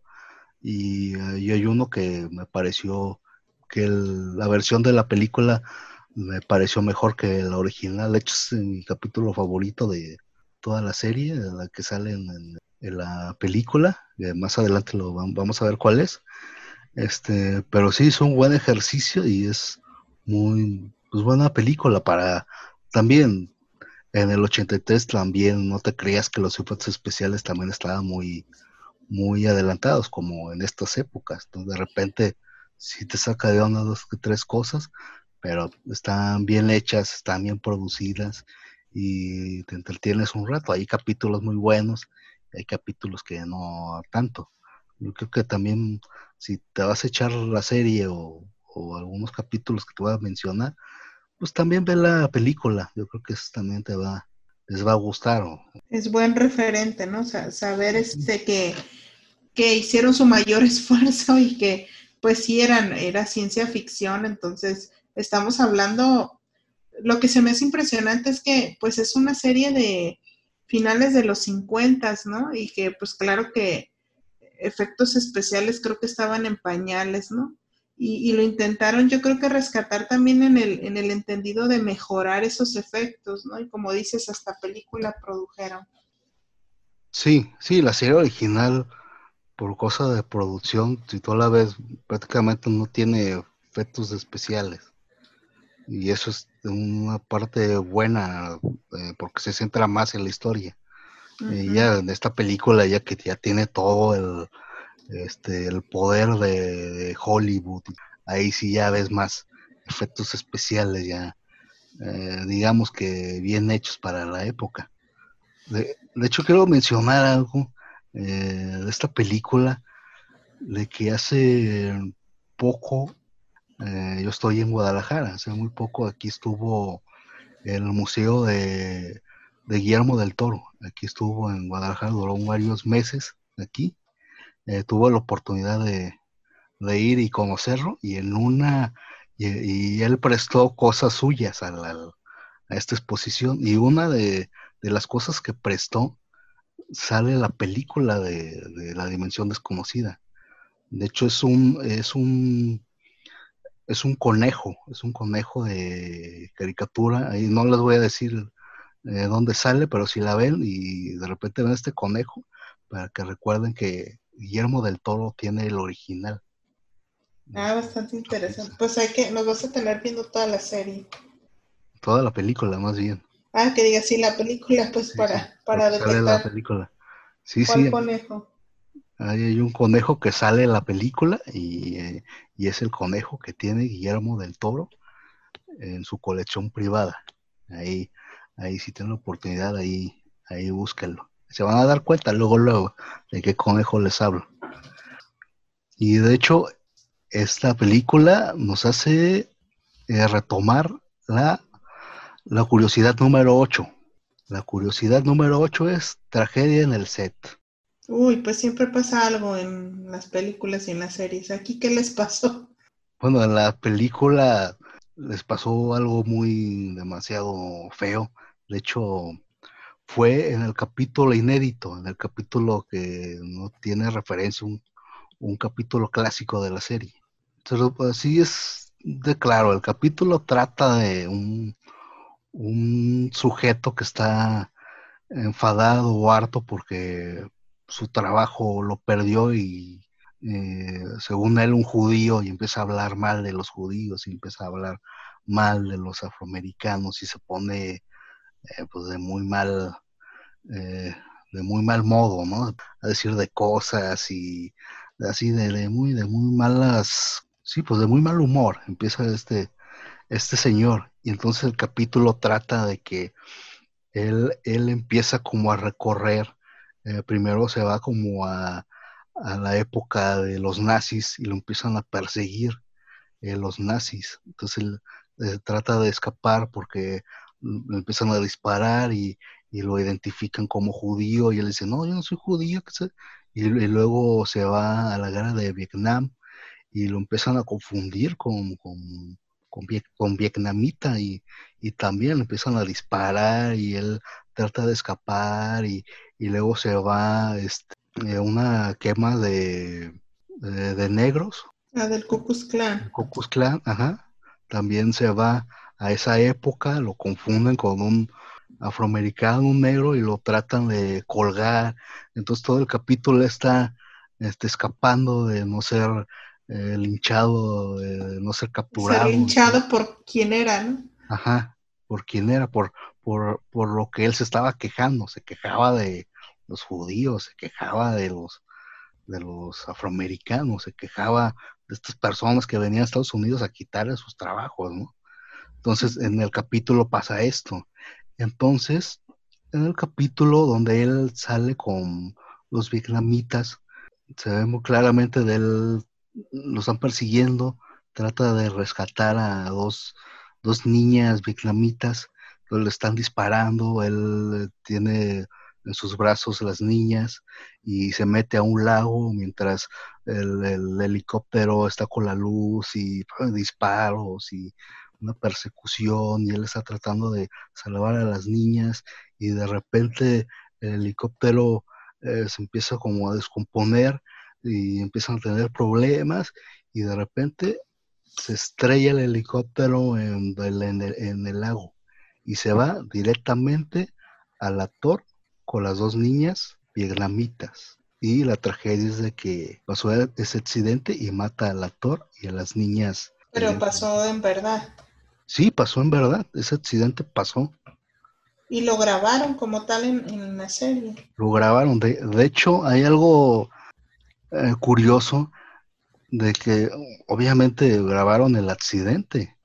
y, y hay uno que me pareció que la versión de la película me pareció mejor que la original. De hecho, es mi capítulo favorito de toda la serie, la que sale en, la película. más adelante lo vamos a ver cuál es. Este, pero sí es un buen ejercicio y es muy pues, buena película para también en el 83 también no te creías que los efectos especiales también estaban muy muy adelantados como en estas épocas. Entonces, de repente si te saca de una, dos, tres cosas, pero están bien hechas, están bien producidas y te entretienes un rato. Hay capítulos muy buenos, hay capítulos que no tanto. Yo creo que también si te vas a echar la serie o, algunos capítulos que te voy a mencionar, pues también ve la película. Yo creo que eso también te va, les va a gustar. Es buen referente, ¿no? saber este que, que hicieron su mayor esfuerzo y que pues sí eran, era ciencia ficción, entonces estamos hablando, lo que se me hace impresionante es que pues es una serie de finales de los 50, ¿no? Y que pues claro que efectos especiales creo que estaban en pañales, ¿no? Y, lo intentaron yo creo que rescatar también en el, en el entendido de mejorar esos efectos, ¿no? Y como dices, hasta película produjeron. Sí, sí, la serie original por cosa de producción, si tú la ves, prácticamente no tiene efectos especiales. Y eso es una parte buena, eh, porque se centra más en la historia. Y ya en esta película, ya que ya tiene todo el, este, el poder de, Hollywood, ahí sí ya ves más efectos especiales, ya eh, digamos que bien hechos para la época. De, de hecho, quiero mencionar algo eh, de esta película, de que hace poco, eh, yo estoy en Guadalajara, hace muy poco aquí estuvo el Museo de, Guillermo del Toro, aquí estuvo en Guadalajara, duró varios meses aquí, eh, tuvo la oportunidad de, ir y conocerlo y en una, y, él prestó cosas suyas a, a esta exposición y una de, de las cosas que prestó sale la película de, la dimensión desconocida. De hecho, es un, es un, es un conejo, es un conejo de caricatura. Ahí no les voy a decir eh, dónde sale, pero si la ven y de repente ven este conejo, para que recuerden que Guillermo del Toro tiene el original. Ah, bastante interesante. Pues hay que, nos vas a tener viendo toda la serie. Toda la película, más bien. Ah, que diga sí, la película, pues para, para detectar. la película. Sí, ¿Cuál conejo? Ahí hay un conejo que sale en la película y, eh, y, es el conejo que tiene Guillermo del Toro en su colección privada. Ahí, ahí si tienen la oportunidad, ahí, ahí búsquenlo. Se van a dar cuenta luego, luego, de qué conejo les hablo. Y de hecho, esta película nos hace eh, retomar la la curiosidad número 8. La curiosidad número 8 es tragedia en el set. Uy, pues siempre pasa algo en las películas y en las series. ¿Aquí qué les pasó? Bueno, en la película les pasó algo muy demasiado feo. De hecho, fue en el capítulo inédito, en el capítulo que no tiene referencia, un, capítulo clásico de la serie. Entonces, así es de claro, el capítulo trata de un, un sujeto que está enfadado o harto porque su trabajo lo perdió y eh, según él un judío y empieza a hablar mal de los judíos y empieza a hablar mal de los afroamericanos y se pone eh, pues de muy mal eh, de muy mal modo no a decir de cosas y así de, de, muy de muy malas sí pues de muy mal humor empieza este este señor. Y entonces el capítulo trata de que él, él empieza como a recorrer, eh, primero se va como a, la época de los nazis y lo empiezan a perseguir eh, los nazis. Entonces él eh, trata de escapar porque le empiezan a disparar y, lo identifican como judío y él dice, no, yo no soy judío. Y, y, luego se va a la guerra de Vietnam y lo empiezan a confundir con, con, con, vietnamita y, también empiezan a disparar y él trata de escapar y, luego se va este, eh, una quema de, de, negros. Ah, del Ku Klux Klan. Ku ajá. También se va a esa época, lo confunden con un afroamericano, un negro, y lo tratan de colgar. Entonces todo el capítulo está este, escapando de no ser eh, linchado, de no ser capturado. Ser linchado por quién era, ¿no? Ajá, por quién era, por, por, por lo que él se estaba quejando, se quejaba de los judíos, se quejaba de los, de los afroamericanos, se quejaba de estas personas que venían a Estados Unidos a quitarle sus trabajos, ¿no? Entonces, en el capítulo pasa esto. Entonces, en el capítulo donde él sale con los vietnamitas, se ve muy claramente de él, lo están persiguiendo, trata de rescatar a dos, dos niñas vietnamitas, le están disparando, él tiene en sus brazos las niñas y se mete a un lago mientras el, helicóptero está con la luz y pues, disparos y una persecución y él está tratando de salvar a las niñas y de repente el helicóptero eh, se empieza como a descomponer y empiezan a tener problemas y de repente se estrella el helicóptero en, en el lago y se va directamente al actor con las dos niñas vietnamitas. Y la tragedia es de que pasó ese accidente y mata al actor y a las niñas. Pero pasó en verdad. Sí, pasó en verdad. Ese accidente pasó. Y lo grabaron como tal en, la serie. Lo grabaron. De, de hecho, hay algo eh, curioso de que obviamente grabaron el accidente,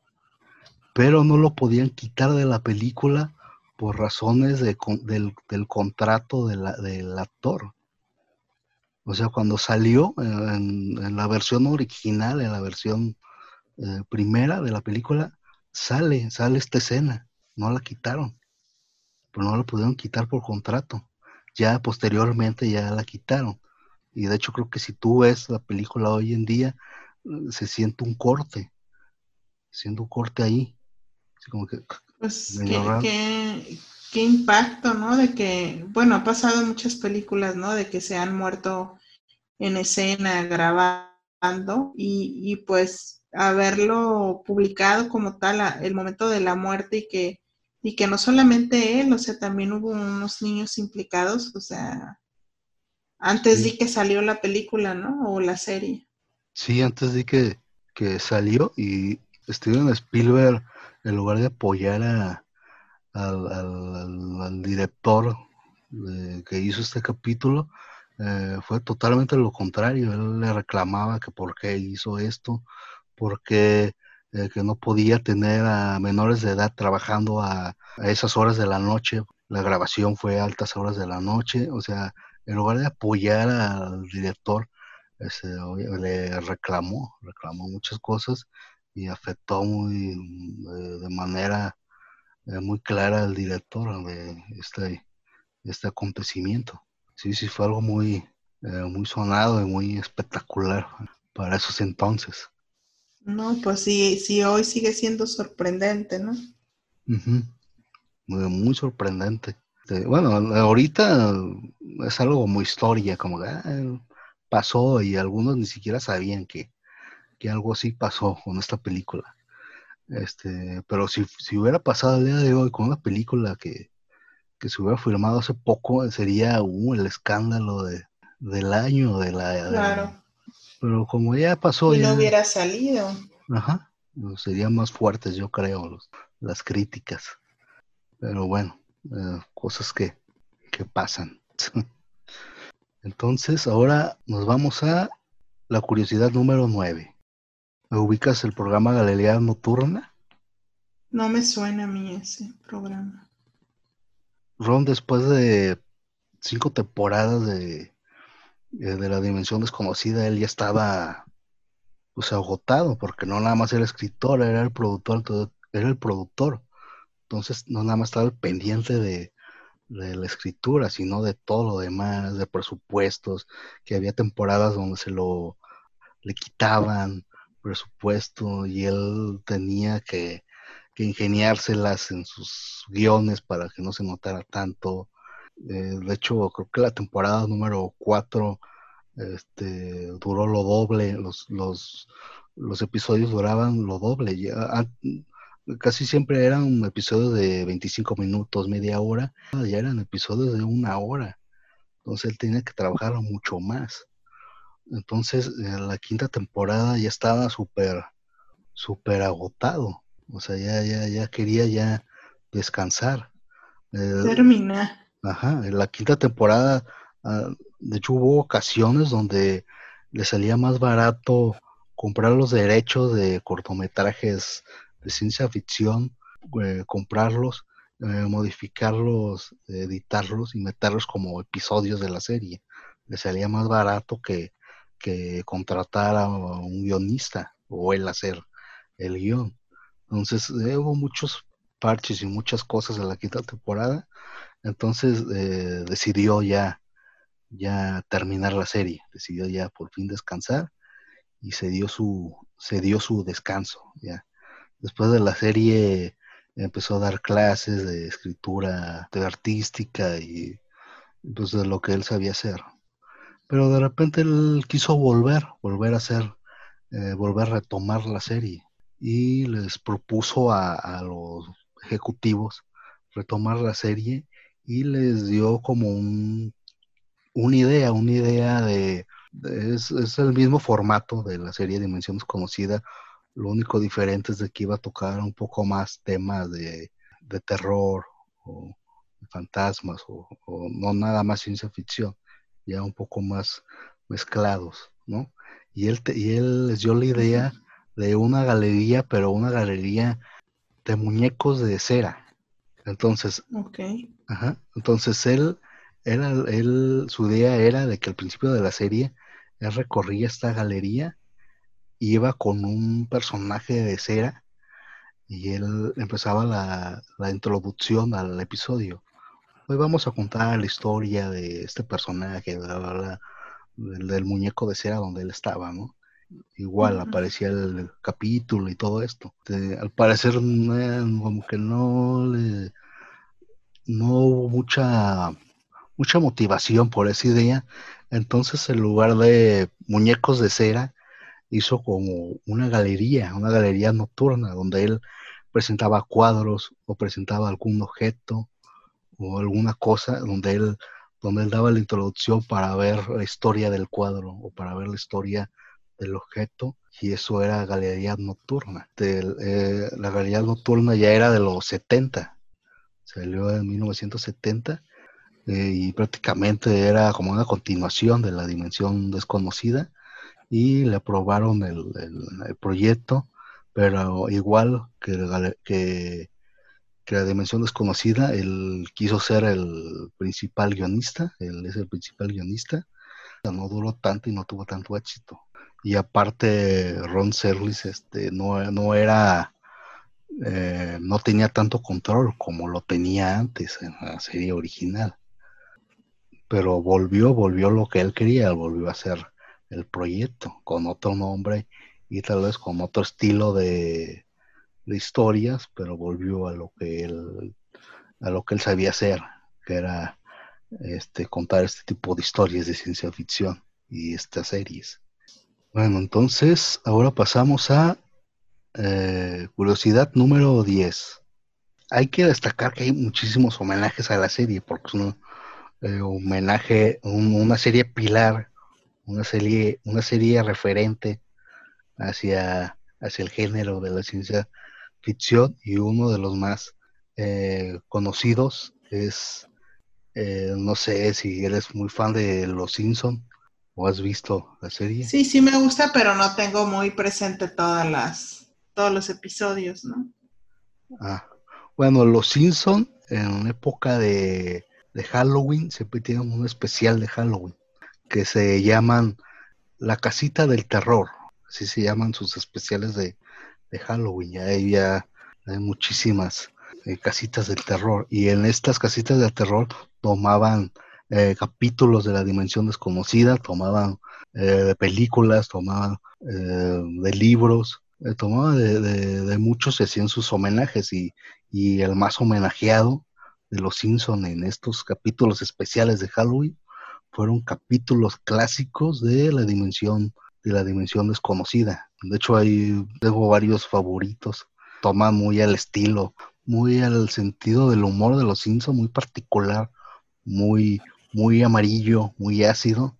pero no lo podían quitar de la película por razones de, del, del, contrato de la, del actor. O sea, cuando salió en, la versión original, en la versión eh, primera de la película, sale, sale esta escena. No la quitaron. Pero no la pudieron quitar por contrato. Ya posteriormente ya la quitaron. Y de hecho creo que si tú ves la película hoy en día, eh, se siente un corte. Siente un corte ahí. Así como que pues qué, qué, impacto, ¿no? De que, bueno, ha pasado en muchas películas, ¿no? De que se han muerto en escena grabando y, y pues haberlo publicado como tal el momento de la muerte y que, y que no solamente él, o sea, también hubo unos niños implicados, o sea, antes de que salió la película, ¿no? O la serie. Sí, antes de que, que salió y Steven Spielberg en lugar de apoyar a, al, director que hizo este capítulo, eh, fue totalmente lo contrario. Él le reclamaba que por qué hizo esto, porque eh, que no podía tener a menores de edad trabajando a, esas horas de la noche. La grabación fue a altas horas de la noche. O sea, en lugar de apoyar al director, este, le reclamó, reclamó muchas cosas y afectó muy de, manera eh, muy clara al director de este, este acontecimiento. Sí, sí, fue algo muy, eh, muy sonado y muy espectacular para esos entonces. No, pues sí, sí, hoy sigue siendo sorprendente, ¿no? muy, sorprendente. Este, bueno, ahorita es algo como historia, como que ah, pasó y algunos ni siquiera sabían que, que algo así pasó con esta película. Este, pero si, hubiera pasado el día de hoy con una película que, se hubiera filmado hace poco, sería uh, el escándalo de, del año, de la... Claro. pero como ya pasó... Y no hubiera salido. Ajá. Serían más fuertes, yo creo, las críticas. Pero bueno, eh, cosas que, que pasan. Entonces, ahora nos vamos a la curiosidad número 9. ¿Me ubicas el programa Galilea Nocturna? No me suena a mí ese programa. Ron, después de cinco temporadas de, eh, de la Dimensión Desconocida, él ya estaba pues agotado, porque no nada más era escritor, era el productor, era el productor. Entonces no nada más estaba el pendiente de, la escritura, sino de todo lo demás, de presupuestos, que había temporadas donde se lo le quitaban, presupuesto y él tenía que, ingeniárselas en sus guiones para que no se notara tanto. Eh, de hecho, creo que la temporada número 4 este, duró lo doble, los, los, los episodios duraban lo doble. Ya, casi siempre eran episodios de 25 minutos, media hora, ya eran episodios de una hora. Entonces él tenía que trabajar mucho más. Entonces, en la quinta temporada ya estaba súper, súper agotado. O sea, ya, ya, ya quería ya descansar. Eh, Termina. Ajá, en la quinta temporada, ah, de hecho hubo ocasiones donde le salía más barato comprar los derechos de cortometrajes de ciencia ficción, eh, comprarlos, eh, modificarlos, editarlos y meterlos como episodios de la serie. Le salía más barato que, que contratar a un guionista o él hacer el guion. Entonces eh, hubo muchos parches y muchas cosas en la quinta temporada. Entonces decidió ya, ya terminar la serie, decidió ya por fin descansar y se dio su, se dio su descanso. Ya. Después de la serie empezó a dar clases de escritura de artística y pues de lo que él sabía hacer. Pero de repente él quiso volver, volver a hacer, eh, volver a retomar la serie y les propuso a, los ejecutivos retomar la serie y les dio como un, una idea, una idea de, es, el mismo formato de la serie Dimensión Desconocida, lo único diferente es de que iba a tocar un poco más temas de, terror o fantasmas o, no nada más ciencia ficción, ya un poco más mezclados, ¿no? Y él, y él les dio la idea de una galería, pero una galería de muñecos de cera. Entonces, ajá, entonces él, era, él, su idea era de que al principio de la serie, él recorría esta galería, iba con un personaje de cera y él empezaba la, la introducción al episodio. Hoy vamos a contar la historia de este personaje, del muñeco de cera donde él estaba, ¿no? igual aparecía el capítulo y todo esto. al parecer como que no le, no hubo mucha mucha motivación por esa idea. Entonces, en lugar de muñecos de cera, hizo como una galería, una galería nocturna, donde él presentaba cuadros o presentaba algún objeto o alguna cosa, donde él, donde él daba la introducción para ver la historia del cuadro o para ver la historia del objeto y eso era galería nocturna. Eh, la galería nocturna ya era de los 70, salió en 1970 eh, y prácticamente era como una continuación de la dimensión desconocida y le aprobaron el, proyecto, pero igual que, que, la dimensión desconocida, él quiso ser el principal guionista, él es el principal guionista, no duró tanto y no tuvo tanto éxito y aparte Ron Serlis este, no, no era, eh, no tenía tanto control como lo tenía antes en la serie original. Pero volvió, volvió lo que él quería, volvió a hacer el proyecto con otro nombre y tal vez con otro estilo de, de historias, pero volvió a lo que él, a lo que él sabía hacer, que era este, contar este tipo de historias de ciencia ficción y estas series. Bueno, entonces ahora pasamos a eh, curiosidad número 10. Hay que destacar que hay muchísimos homenajes a la serie, porque es un eh, homenaje, una serie pilar, una serie, una serie referente hacia, hacia el género de la ciencia ficción y uno de los más eh, conocidos es, no sé si eres muy fan de Los Simpson ¿O has visto la serie? Sí, sí me gusta, pero no tengo muy presente todas las, todos los episodios, ¿no? Ah, bueno, los Simpson en época de, Halloween siempre tienen un especial de Halloween que se llaman La Casita del Terror, así se llaman sus especiales de, Halloween. Ya hay, ya hay muchísimas eh, casitas del terror. Y en estas casitas del terror tomaban eh, capítulos de la dimensión desconocida, tomaban eh, de películas, tomaban eh, de libros, tomaban de, muchos y hacían sus homenajes. Y, el más homenajeado de los Simpson en estos capítulos especiales de Halloween fueron capítulos clásicos de la dimensión de la dimensión desconocida. De hecho, hay tengo varios favoritos toma muy al estilo, muy al sentido del humor de los Simpsons, muy particular, muy, muy amarillo, muy ácido.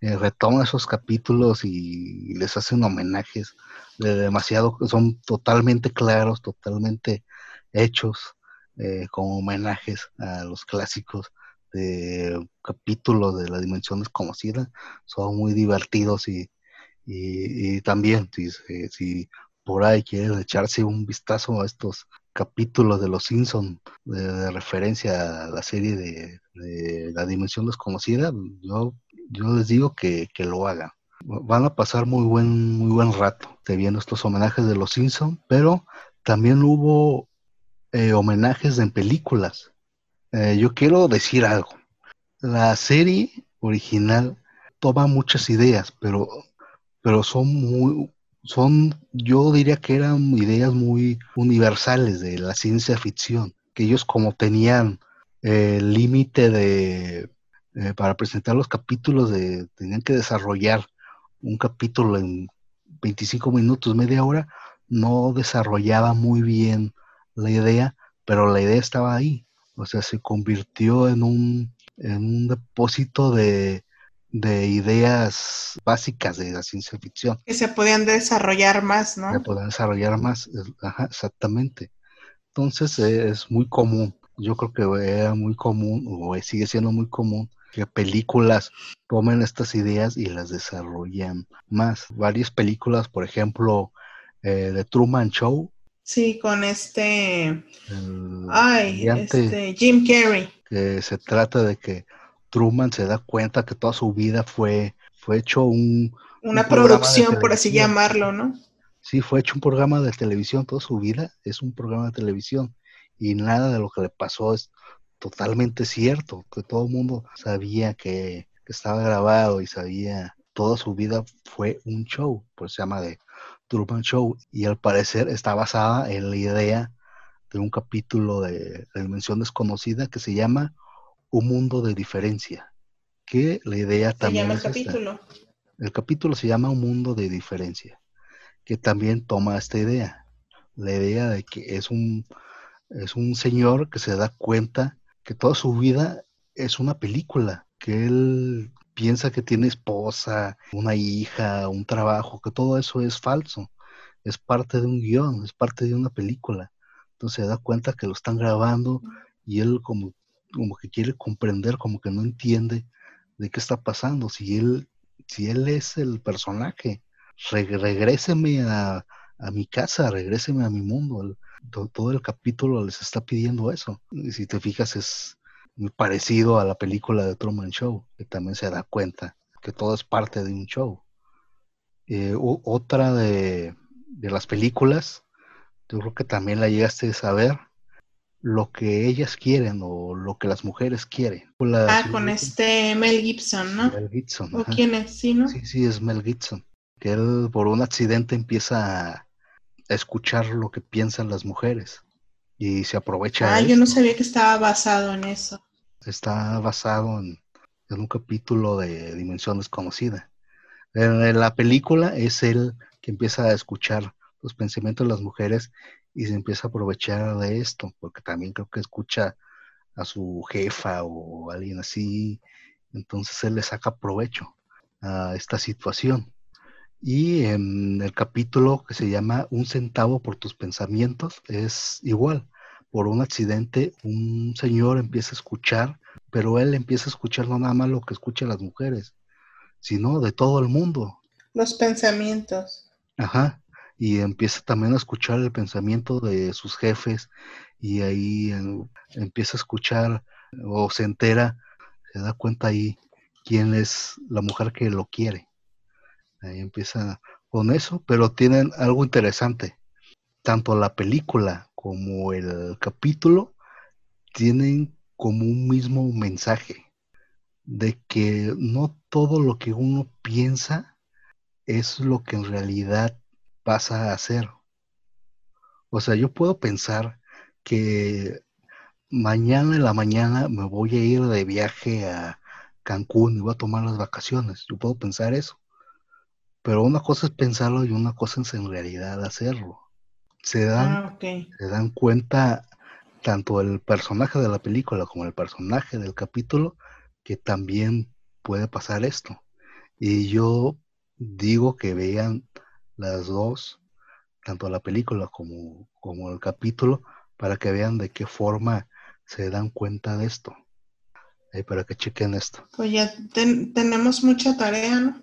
Eh, retoma esos capítulos y les hacen homenajes de demasiado, son totalmente claros, totalmente hechos eh, como homenajes a los clásicos de capítulos de la dimensión desconocida, son muy divertidos y, y, también si, si, por ahí quieren echarse un vistazo a estos capítulos de Los Simpson de, referencia a la serie de, la dimensión desconocida, yo, yo les digo que, que lo hagan van a pasar muy buen, muy buen rato viendo estos homenajes de los Simpson, pero también hubo eh, homenajes en películas. Eh, yo quiero decir algo. La serie original toma muchas ideas, pero, pero son muy, son, yo diría que eran ideas muy universales de la ciencia ficción, que ellos como tenían el límite de, eh, para presentar los capítulos, de, tenían que desarrollar un capítulo en 25 minutos, media hora, no desarrollaba muy bien la idea, pero la idea estaba ahí. O sea, se convirtió en un, en un depósito de, de ideas básicas de la ciencia ficción. Que se podían desarrollar más, ¿no? Se podían desarrollar más, ajá, exactamente. Entonces es muy común, yo creo que era muy común, o sigue siendo muy común, que películas tomen estas ideas y las desarrollen más. Varias películas, por ejemplo, eh, de Truman Show. Sí, con este... ay, este Jim Carrey. Que se trata de que Truman se da cuenta que toda su vida fue, fue hecho un... Una producción, por así llamarlo, ¿no? Sí, fue hecho un programa de televisión, toda su vida es un programa de televisión y nada de lo que le pasó es totalmente cierto, que todo el mundo sabía que, estaba grabado y sabía toda su vida fue un show, pues se llama de Truman Show, y al parecer está basada en la idea de un capítulo de, la Dimensión Desconocida que se llama Un Mundo de Diferencia, que la idea también... llama el capítulo? El capítulo se llama Un Mundo de Diferencia, que también toma esta idea, la idea de que es un, es un señor que se da cuenta que toda su vida es una película, que él piensa que tiene esposa, una hija, un trabajo, que todo eso es falso, es parte de un guion, es parte de una película. Entonces se da cuenta que lo están grabando y él como, como que quiere comprender, como que no entiende de qué está pasando. Si él, si él es el personaje, regréseme a, a mi casa, regréseme a mi mundo todo, el capítulo les está pidiendo eso. Y si te fijas, es parecido a la película de Truman Show, que también se da cuenta que todo es parte de un show. Eh, otra de, las películas, yo creo que también la llegaste a saber, lo que ellas quieren o lo que las mujeres quieren. ah, con este Mel Gibson, ¿no? Mel Gibson. ¿O quién es? Sí, ¿no? Sí, sí, es Mel Gibson. Que él por un accidente empieza a, escuchar lo que piensan las mujeres y se aprovecha. Ah, yo no sabía que estaba basado en eso. Está basado en, un capítulo de Dimensión Desconocida. En, la película es él que empieza a escuchar los pensamientos de las mujeres y se empieza a aprovechar de esto, porque también creo que escucha a su jefa o alguien así, entonces él le saca provecho a esta situación. Y en el capítulo que se llama Un centavo por tus pensamientos es igual. Por un accidente, un señor empieza a escuchar, pero él empieza a escuchar no nada más lo que escuchan las mujeres, sino de todo el mundo. Los pensamientos. Ajá. Y empieza también a escuchar el pensamiento de sus jefes y ahí empieza a escuchar o se entera, se da cuenta ahí quién es la mujer que lo quiere. Ahí empieza con eso, pero tienen algo interesante. Tanto la película como el capítulo tienen como un mismo mensaje de que no todo lo que uno piensa es lo que en realidad pasa a ser. O sea, yo puedo pensar que mañana en la mañana me voy a ir de viaje a Cancún y voy a tomar las vacaciones. Yo puedo pensar eso. Pero una cosa es pensarlo y una cosa es en realidad hacerlo. Se dan, Ah, se dan cuenta tanto el personaje de la película como el personaje del capítulo que también puede pasar esto. Y yo digo que vean las dos, tanto la película como, como el capítulo, para que vean de qué forma se dan cuenta de esto. Para que chequen esto. Pues ya ten- tenemos mucha tarea, ¿no?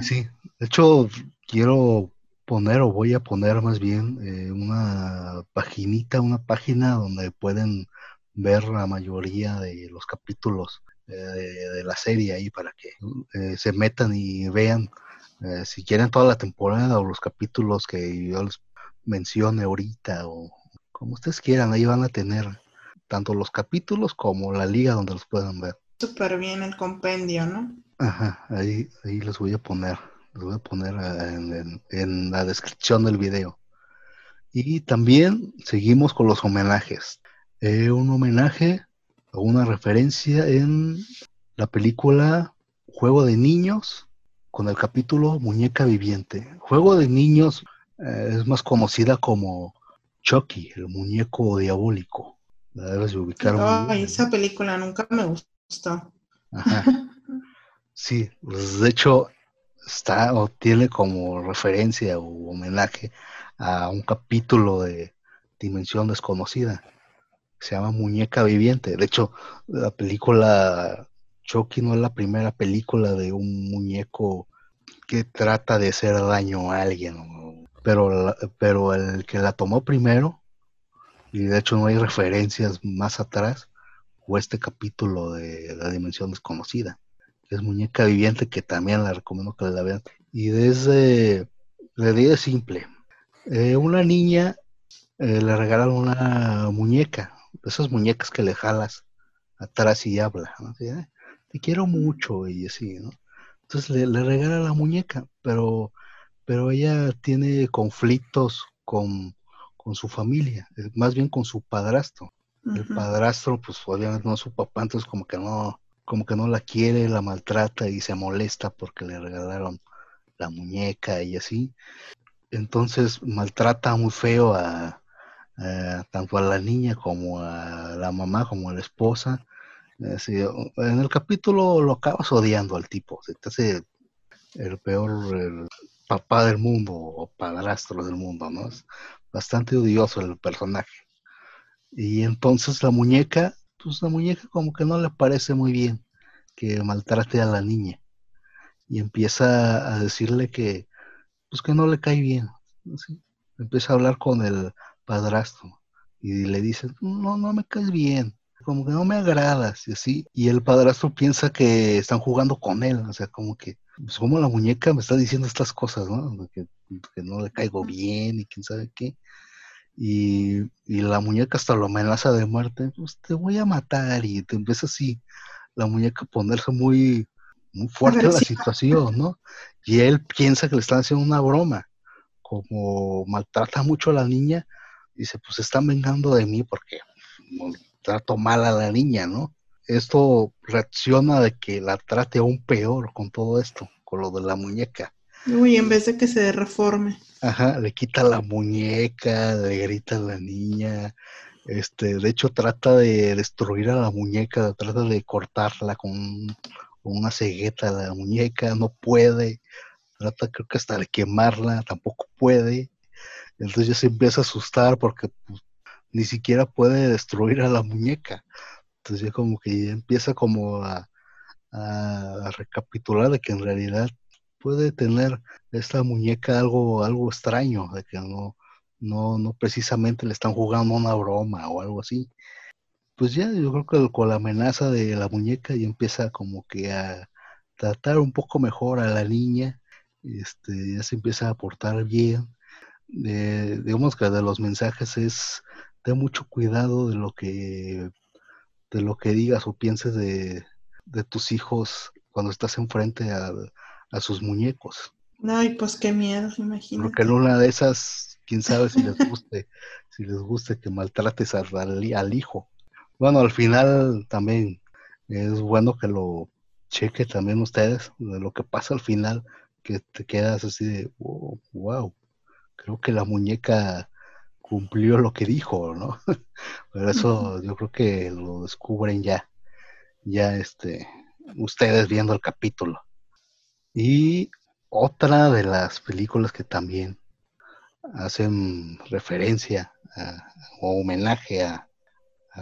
Sí, sí. De hecho, quiero poner o voy a poner más bien eh, una paginita, una página donde pueden ver la mayoría de los capítulos eh, de, de la serie ahí para que eh, se metan y vean eh, si quieren toda la temporada o los capítulos que yo les mencione ahorita o como ustedes quieran, ahí van a tener tanto los capítulos como la liga donde los puedan ver. Súper bien el compendio, ¿no? Ajá, ahí, ahí les voy a poner, les voy a poner en, en- en la descripción del video. Y también seguimos con los homenajes. Eh, un homenaje o una referencia en la película Juego de Niños con el capítulo Muñeca Viviente. Juego de Niños eh, es más conocida como Chucky, el muñeco diabólico. La debes de ubicar muy bien, esa ¿no? película nunca me gustó. Ajá. Sí, pues de hecho está o tiene como referencia o homenaje a un capítulo de Dimensión Desconocida. Se llama Muñeca Viviente. De hecho, la película Chucky no es la primera película de un muñeco que trata de hacer daño a alguien. o- Pero, pero el que la tomó primero, y de hecho no hay referencias más atrás, fue este capítulo de la Dimensión Desconocida es Muñeca Viviente, que también la recomiendo que la vean. Y desde, la idea es simple. Eh, una niña eh, le regalaron una muñeca, esas muñecas que le jalas atrás y habla, ¿no? Así, "Ay, te quiero mucho y así, ¿no? Entonces le, le regala la muñeca, pero, pero ella tiene conflictos con, con su familia, eh, más bien con su padrastro el padrastro, pues obviamente no es su papá, entonces como que no, como que no la quiere, la maltrata y se molesta porque le regalaron la muñeca y así. Entonces maltrata muy feo a, tanto a la niña como a la mamá, como a la esposa. En el capítulo lo acabas odiando al tipo, se te hace el peor papá del mundo o padrastro del mundo, ¿no? Es bastante odioso el personaje. Y entonces la muñeca, pues la muñeca como que no le parece muy bien que maltrate a la niña. Y empieza a decirle que, pues que no le cae bien. Empieza a hablar con el padrastro y le dice, no, no me caes bien, como que no me agradas y así. Y el padrastro piensa que están jugando con él, o sea, como que, pues como la muñeca me está diciendo estas cosas, ¿no? Que no le caigo bien y quién sabe qué. Y, y la muñeca hasta lo amenaza de muerte, pues te voy a matar y te empieza así la muñeca a ponerse muy, muy fuerte la situación, ¿no? Y él piensa que le están haciendo una broma, como maltrata mucho a la niña, dice, pues están vengando de mí porque trato mal a la niña, ¿no? Esto reacciona de que la trate aún peor con todo esto, con lo de la muñeca. Uy, en vez de que se reforme. Ajá, le quita la muñeca, le grita a la niña. Este, de hecho, trata de destruir a la muñeca, trata de cortarla con, una cegueta la muñeca, no puede. Trata, creo que hasta de quemarla, tampoco puede. Entonces ya se empieza a asustar porque pues, ni siquiera puede destruir a la muñeca. Entonces ya como que ya empieza como a, a recapitular de que en realidad puede tener esta muñeca algo, algo extraño, de que no, no, no precisamente le están jugando una broma o algo así. Pues ya, yo creo que con la amenaza de la muñeca ya empieza como que a tratar un poco mejor a la niña, este, ya se empieza a portar bien. Eh, digamos que de los mensajes es ten mucho cuidado de lo que de lo que digas o pienses de, de tus hijos cuando estás enfrente a, a sus muñecos. Ay, pues qué miedo, Porque imagínate. en una de esas, quién sabe si les guste, si les guste que maltrates al, al- al hijo. Bueno, al final también es bueno que lo cheque también ustedes, de lo que pasa al final, que te quedas así de, wow, wow. creo que la muñeca cumplió lo que dijo, ¿no? Pero eso yo creo que lo descubren ya, ya este, ustedes viendo el capítulo. Y otra de las películas que también hacen referencia o homenaje a,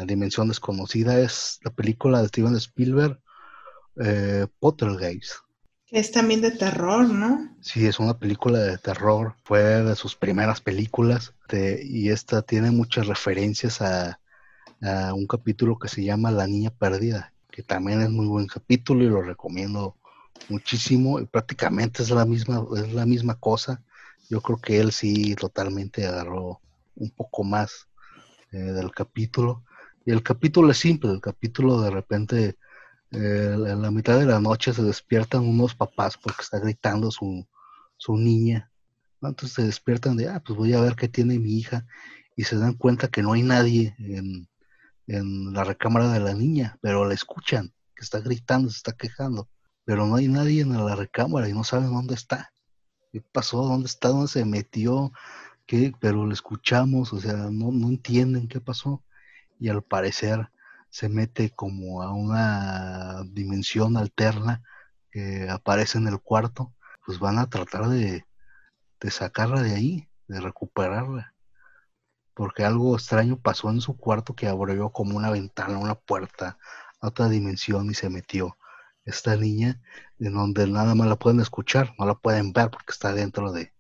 Dimensión Desconocida es la película de Steven Spielberg, eh, Pottergeist. Es también de terror, ¿no? Sí, es una película de terror. Fue de sus primeras películas y esta tiene muchas referencias a, un capítulo que se llama La Niña Perdida, que también es muy buen capítulo y lo recomiendo muchísimo. Y prácticamente es la misma, es la misma cosa. Yo creo que él sí totalmente agarró un poco más eh, del capítulo. Y el capítulo es simple, el capítulo de repente eh, en la mitad de la noche se despiertan unos papás porque está gritando su, su niña. Entonces se despiertan de, ah, pues voy a ver qué tiene mi hija. Y se dan cuenta que no hay nadie en, en la recámara de la niña, pero la escuchan, que está gritando, se está quejando. Pero no hay nadie en la recámara y no saben dónde está. ¿Qué pasó? ¿Dónde está? ¿Dónde se metió? ¿Qué? Pero lo escuchamos, o sea, no, no entienden qué pasó. Y al parecer se mete como a una dimensión alterna que aparece en el cuarto, pues van a tratar de, sacarla de ahí, de recuperarla. Porque algo extraño pasó en su cuarto que abrió como una ventana, una puerta a otra dimensión y se metió esta niña, en donde nada más la pueden escuchar, no la pueden ver porque está dentro de,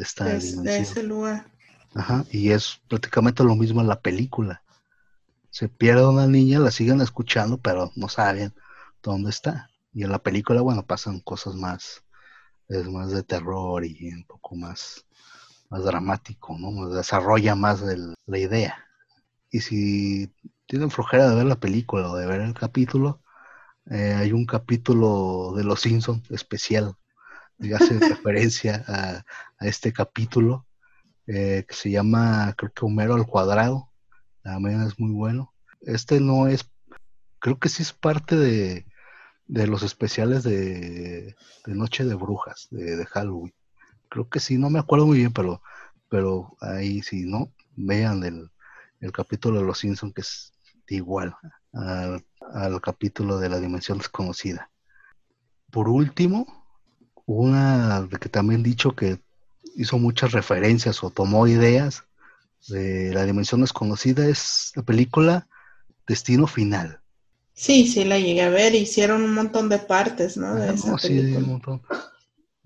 esta dimensión. De ese lugar. Ajá, y es prácticamente lo mismo en la película se pierde una niña, la siguen escuchando, pero no saben dónde está. Y en la película, bueno, pasan cosas más, es más de terror y un poco más, más dramático, ¿no? Desarrolla más la idea. Y si tienen flojera de ver la película o de ver el capítulo, eh, hay un capítulo de Los Simpsons especial que hace referencia a, este capítulo eh, que se llama, creo que Homero al cuadrado también es muy bueno. Este no es, creo que sí es parte de, los especiales de, Noche de Brujas, de, Halloween. Creo que sí, no me acuerdo muy bien, pero, pero ahí sí, ¿no? Vean el, capítulo de Los Simpsons que es igual al, al capítulo de la dimensión desconocida. Por último, una que también dicho que hizo muchas referencias o tomó ideas de La Dimensión Desconocida es la película Destino Final. Sí, sí, la llegué a ver. Hicieron un montón de partes, ¿no? De esa sí, hay un, montón,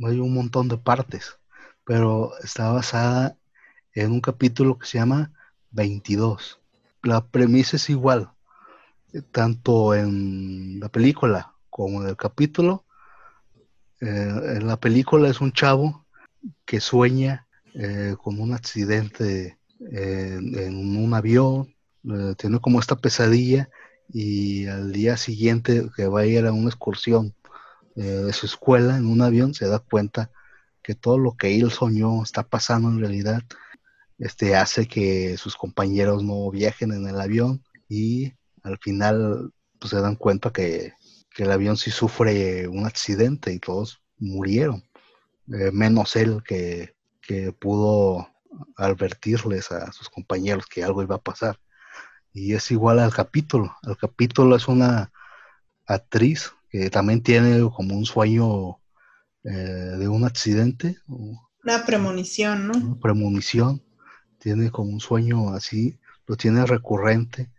hay un montón de partes, pero está basada en un capítulo que se llama 22. La premisa es igual, tanto en la película como en el capítulo. Eh, en la película es un chavo que sueña eh, con un accidente en, un avión, eh, tiene como esta pesadilla y al día siguiente que va a ir a una excursión de su escuela en un avión se da cuenta que todo lo que él soñó está pasando en realidad. Este hace que sus compañeros no viajen en el avión y al final pues, se dan cuenta que, el avión sí sufre un accidente y todos murieron, eh, menos él que, que pudo advertirles a sus compañeros que algo iba a pasar. Y es igual al capítulo. El capítulo es una actriz que también tiene como un sueño eh, de un accidente. Una premonición, ¿no? Una premonición. Tiene como un sueño así, lo tiene recurrente.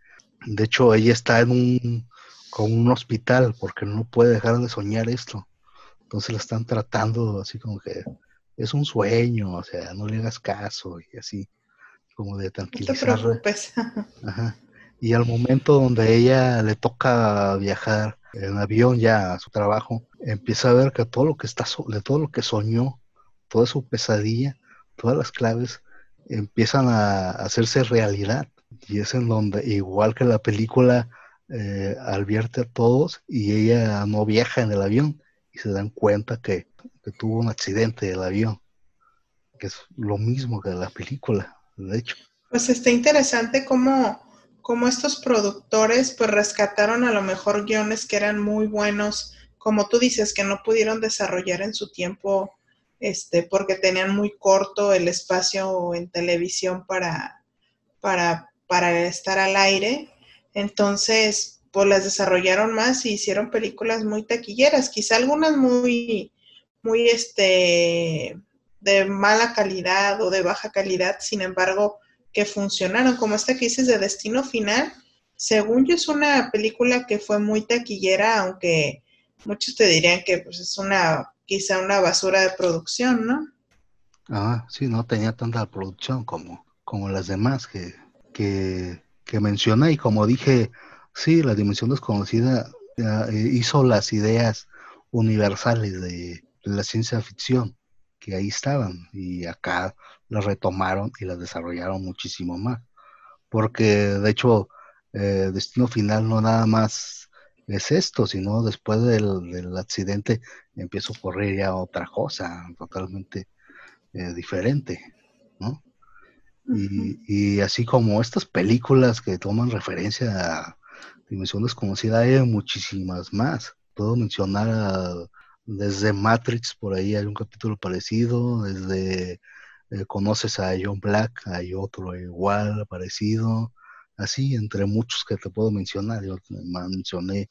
De hecho, ella está en un, con un hospital porque no puede dejar de soñar esto. Entonces la están tratando así como que es un sueño, o sea, no le hagas caso y así, como de tranquilizar. No te preocupes. Ajá. Y al momento donde ella le toca viajar en avión ya a su trabajo, empieza a ver que todo lo que está, de todo lo que soñó, toda su pesadilla, todas las claves empiezan a hacerse realidad. Y es en donde, igual que la película, eh, advierte a todos y ella no viaja en el avión y se dan cuenta que que tuvo un accidente del avión, que es lo mismo que la película, de hecho. Pues está interesante cómo, cómo estos productores pues rescataron a lo mejor guiones que eran muy buenos, como tú dices, que no pudieron desarrollar en su tiempo este, porque tenían muy corto el espacio en televisión para, para, para estar al aire. Entonces, pues las desarrollaron más y hicieron películas muy taquilleras, quizá algunas muy, muy, este, de mala calidad o de baja calidad, sin embargo, que funcionaron, como esta que dices de Destino Final, según yo es una película que fue muy taquillera, aunque muchos te dirían que pues, es una, quizá una basura de producción, ¿no? Ah, sí, no tenía tanta producción como, como las demás que, que, mencioné y como dije, sí, la dimensión desconocida eh, hizo las ideas universales de la ciencia ficción que ahí estaban y acá las retomaron y las desarrollaron muchísimo más. Porque de hecho, eh, Destino Final no nada más es esto, sino después del, accidente empieza a ocurrir ya otra cosa totalmente eh, diferente, ¿no? Y, así como estas películas que toman referencia a Dimensión Desconocida, hay muchísimas más. Puedo mencionar desde Matrix, por ahí hay un capítulo parecido, desde eh, conoces a John Black, hay otro igual, parecido, así, entre muchos que te puedo mencionar, yo mencioné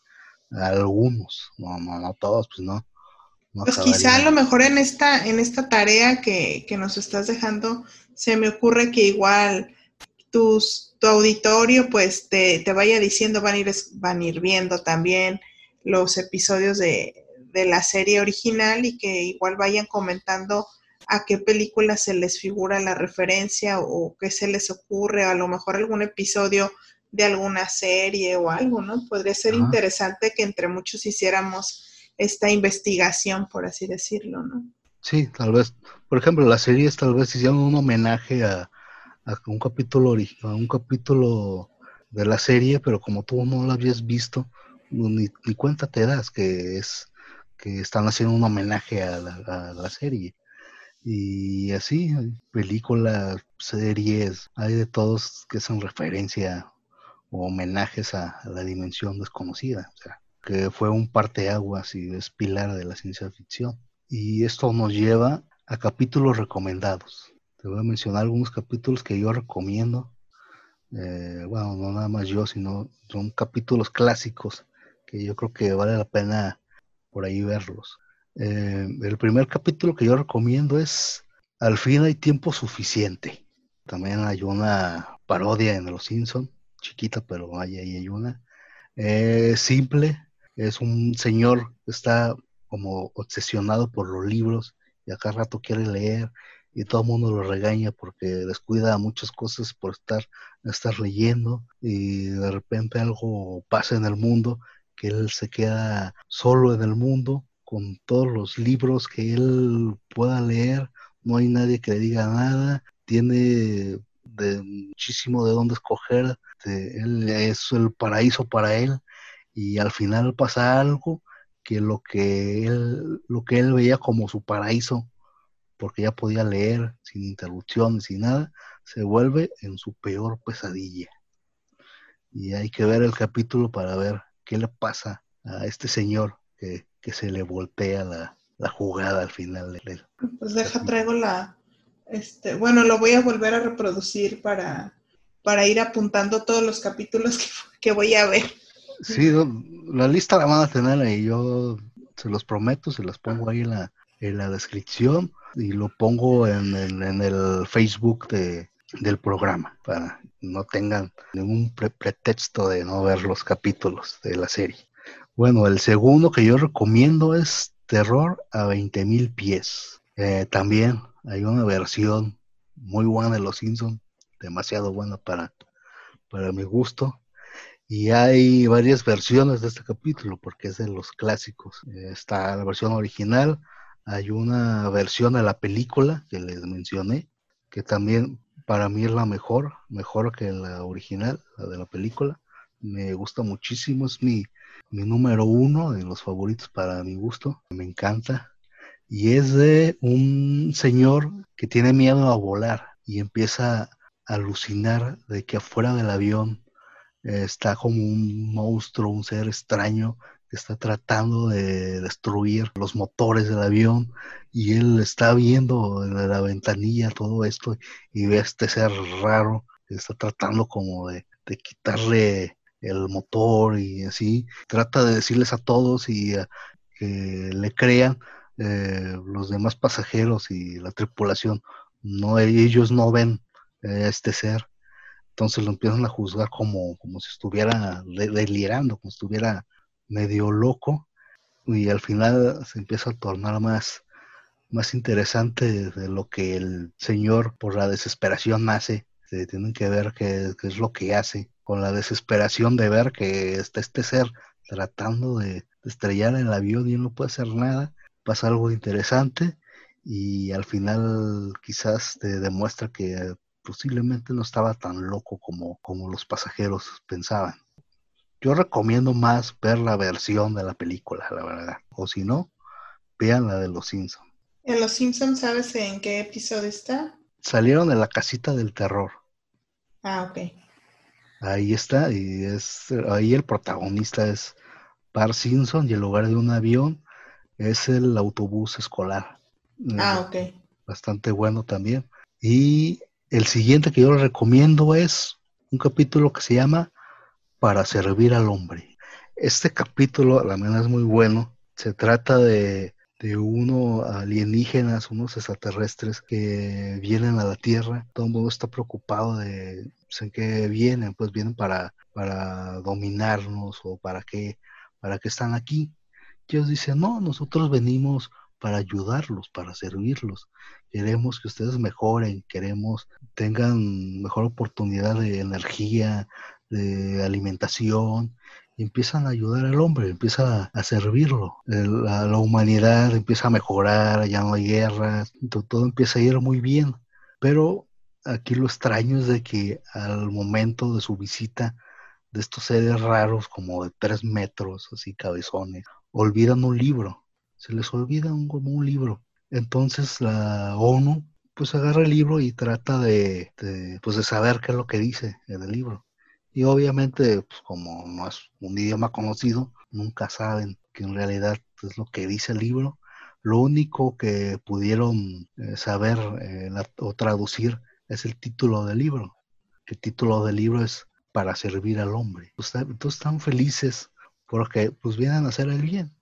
algunos, no, no, todos, pues no. Pues quizá a lo mejor en esta, en esta tarea que, que nos estás dejando, se me ocurre que igual tus, tu auditorio pues te, te vaya diciendo, van a, ir, van a ir viendo también los episodios de, de la serie original y que igual vayan comentando a qué película se les figura la referencia o qué se les ocurre, a lo mejor algún episodio de alguna serie o algo, ¿no? Podría ser interesante que entre muchos hiciéramos esta investigación, por así decirlo, ¿no? Sí, tal vez. Por ejemplo, las series tal vez hicieron un homenaje a, un capítulo a un capítulo de la serie, pero como tú no lo habías visto, ni, ni cuenta te das que es que están haciendo un homenaje a la, serie. Y así, películas, series, hay de todos que son referencia o homenajes a, la dimensión desconocida, o sea, que fue un parteaguas y es pilar de la ciencia ficción. Y esto nos lleva a capítulos recomendados. Te voy a mencionar algunos capítulos que yo recomiendo. Eh, bueno, no nada más yo, sino son capítulos clásicos que yo creo que vale la pena por ahí verlos. Eh, el primer capítulo que yo recomiendo es Al fin hay tiempo suficiente. También hay una parodia en Los Simpson, chiquita, pero hay ahí hay una. simple, es un señor que está como obsesionado por los libros y a cada rato quiere leer y todo el mundo lo regaña porque descuida muchas cosas por estar, estar leyendo y de repente algo pasa en el mundo que él se queda solo en el mundo con todos los libros que él pueda leer, no hay nadie que le diga nada, tiene de muchísimo de dónde escoger, él es el paraíso para él y al final pasa algo que lo que él lo que él veía como su paraíso porque ya podía leer sin interrupciones sin nada, se vuelve en su peor pesadilla. Y hay que ver el capítulo para ver qué le pasa a este señor que, se le voltea la, jugada al final de Pues deja, traigo la, este, bueno, lo voy a volver a reproducir para, para ir apuntando todos los capítulos que, voy a ver. Sí, la lista la van a tener ahí, yo se los prometo, se los pongo ahí en la, en la descripción y lo pongo en, en el Facebook de, del programa para no tengan ningún pretexto de no ver los capítulos de la serie. Bueno, el segundo que yo recomiendo es Terror a 20.000 pies. Eh, también hay una versión muy buena de Los Simpsons, demasiado buena para, para mi gusto. Y hay varias versiones de este capítulo porque es de los clásicos. Está la versión original, hay una versión de la película que les mencioné, que también para mí es la mejor, mejor que la original, la de la película. Me gusta muchísimo, es mi, mi número uno de los favoritos para mi gusto, me encanta. Y es de un señor que tiene miedo a volar y empieza a alucinar de que afuera del avión está como un monstruo, un ser extraño que está tratando de destruir los motores del avión y él está viendo en la ventanilla todo esto y ve a este ser raro que está tratando como de, quitarle el motor y así. Trata de decirles a todos y que le crean eh, los demás pasajeros y la tripulación. No, ellos no ven a este ser. Entonces lo empiezan a juzgar como, como si estuviera delirando, como si estuviera medio loco y al final se empieza a tornar más, más interesante de lo que el Señor por la desesperación hace. Se tienen que ver qué, es lo que hace, con la desesperación de ver que está este ser tratando de, estrellar el avión y no puede hacer nada. Pasa algo interesante y al final quizás te demuestra que posiblemente no estaba tan loco como, como los pasajeros pensaban. Yo recomiendo más ver la versión de la película, la verdad. O si no, vean la de Los Simpsons. ¿En Los Simpsons sabes en qué episodio está? Salieron de la casita del terror. Ah, ok. Ahí está, y es ahí el protagonista es Bar Simpson y el lugar de un avión es el autobús escolar. Ah, ok. Bastante bueno también. Y el siguiente que yo les recomiendo es un capítulo que se llama para servir al hombre. Este capítulo, la verdad, es muy bueno. Se trata de, de unos alienígenas, unos extraterrestres que vienen a la Tierra. Todo el mundo está preocupado de pues, en qué vienen, pues vienen para, para dominarnos o para qué, para qué están aquí. Ellos dicen, no, nosotros venimos para ayudarlos, para servirlos. Queremos que ustedes mejoren, queremos tengan mejor oportunidad de energía, de alimentación, empiezan a ayudar al hombre, empieza a, servirlo. la, humanidad empieza a mejorar, ya no hay guerras, todo, empieza a ir muy bien. Pero aquí lo extraño es de que al momento de su visita de estos seres raros como de tres metros, así cabezones, olvidan un libro, se les olvida como un libro. Entonces la ONU pues agarra el libro y trata de, pues de saber qué es lo que dice en el libro. Y obviamente, pues como no es un idioma conocido, nunca saben que en realidad es lo que dice el libro. Lo único que pudieron eh, saber eh, o traducir es el título del libro. El título del libro es Para servir al hombre. Entonces están felices porque pues vienen a hacer el bien.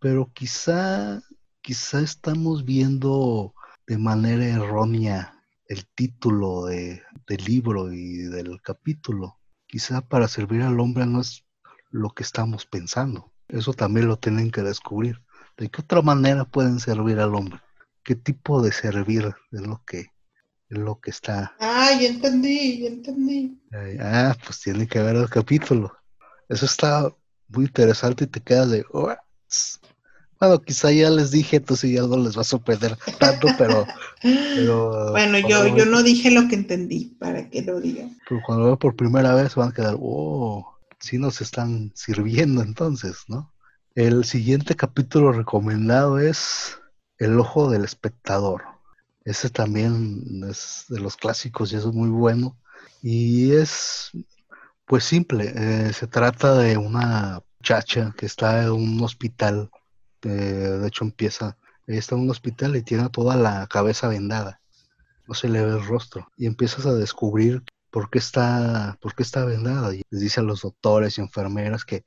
Pero quizá, quizá estamos viendo de manera errónea el título de, del libro y del capítulo quizá para servir al hombre no es lo que estamos pensando. Eso también lo tienen que descubrir. ¿De qué otra manera pueden servir al hombre? ¿Qué tipo de servir es lo que, es lo que está? Ah, ya entendí, ya entendí. Ah, pues tiene que ver el capítulo. Eso está muy interesante y te quedas de... Bueno, quizá ya les dije, entonces ya no les va a sorprender tanto, pero... bueno, yo, yo no dije lo que entendí, para que lo digan. Pero cuando lo veo por primera vez van a quedar, oh, sí nos están sirviendo entonces, ¿no? El siguiente capítulo recomendado es El ojo del espectador. Ese también es de los clásicos y es muy bueno. Y es, pues simple, eh, se trata de una muchacha que está en un hospital de hecho empieza, está en un hospital y tiene toda la cabeza vendada, no se le ve el rostro y empiezas a descubrir por qué está, por qué está vendada y les dice a los doctores y enfermeras que,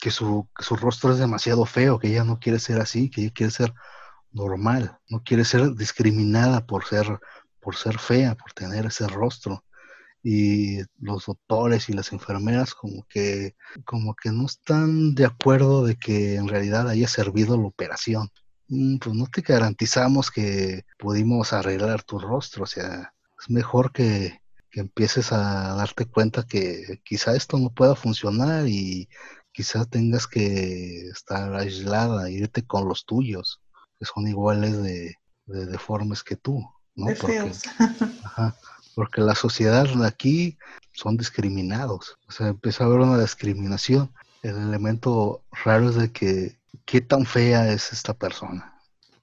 que su, su rostro es demasiado feo, que ella no quiere ser así, que ella quiere ser normal, no quiere ser discriminada por ser, por ser fea, por tener ese rostro y los doctores y las enfermeras como que como que no están de acuerdo de que en realidad haya servido la operación. Mm, pues no te garantizamos que pudimos arreglar tu rostro, o sea, es mejor que, que empieces a darte cuenta que quizá esto no pueda funcionar y quizá tengas que estar aislada, irte con los tuyos, que son iguales de, deformes que tú, ¿no? Porque, ajá, porque la sociedad aquí son discriminados. O sea, empieza a haber una discriminación. El elemento raro es de que qué tan fea es esta persona.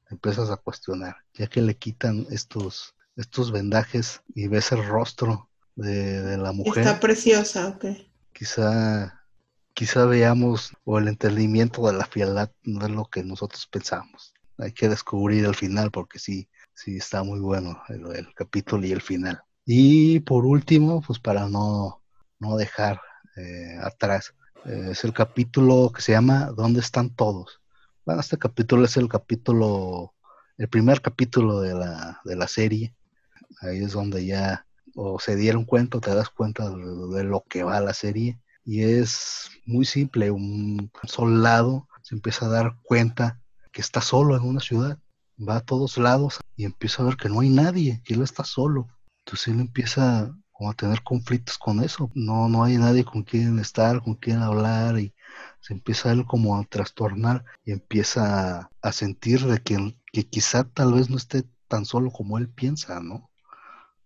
Empiezas a cuestionar, ya que le quitan estos, estos vendajes y ves el rostro de, la mujer. Está preciosa, ok. Quizá quizá veamos o el entendimiento de la fialdad no es lo que nosotros pensamos. Hay que descubrir el final porque sí, sí está muy bueno el, capítulo y el final. Y por último, pues para no, no dejar eh, atrás, eh, es el capítulo que se llama ¿Dónde están todos? Bueno, este capítulo es el capítulo, el primer capítulo de la, de la serie. Ahí es donde ya o se dieron cuenta te das cuenta de, lo que va la serie. Y es muy simple, un soldado se empieza a dar cuenta que está solo en una ciudad, va a todos lados y empieza a ver que no hay nadie, que él está solo. Entonces él empieza a tener conflictos con eso. No, no hay nadie con quien estar, con quien hablar y se empieza él como a trastornar y empieza a sentir de que, que quizá tal vez no esté tan solo como él piensa, ¿no?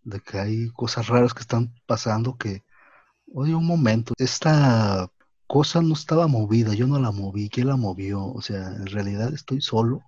De que hay cosas raras que están pasando que, oye, un momento, esta cosa no estaba movida, yo no la moví, ¿quién la movió? O sea, en realidad estoy solo.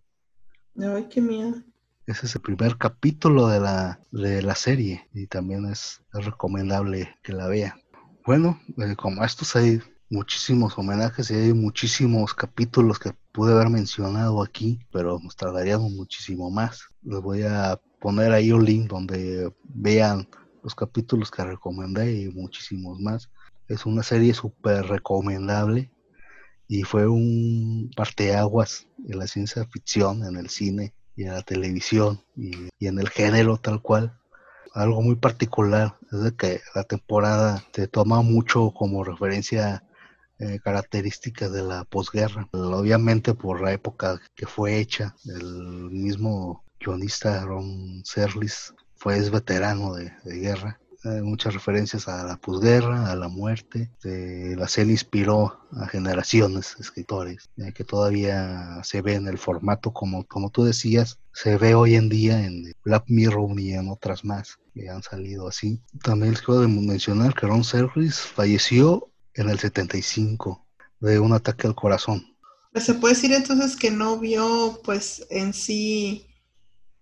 Ay, qué miedo. Ese es el primer capítulo de la, de la serie y también es, recomendable que la vean. Bueno, eh, como estos hay muchísimos homenajes y hay muchísimos capítulos que pude haber mencionado aquí, pero nos tardaríamos muchísimo más. Les voy a poner ahí un link donde vean los capítulos que recomendé y muchísimos más. Es una serie súper recomendable y fue un parteaguas en la ciencia ficción, en el cine y en la televisión y, en el género tal cual. Algo muy particular es de que la temporada te toma mucho como referencia eh, características de la posguerra. Obviamente por la época que fue hecha, el mismo guionista Ron Serlis fue es veterano de, guerra. Muchas referencias a la posguerra, a la muerte. la serie inspiró a generaciones de escritores, que todavía se ve en el formato como, como tú decías, se ve hoy en día en Black Mirror y en otras más que han salido así. También les quiero mencionar que Ron Serlis falleció en el 75 de un ataque al corazón. Se puede decir entonces que no vio pues en sí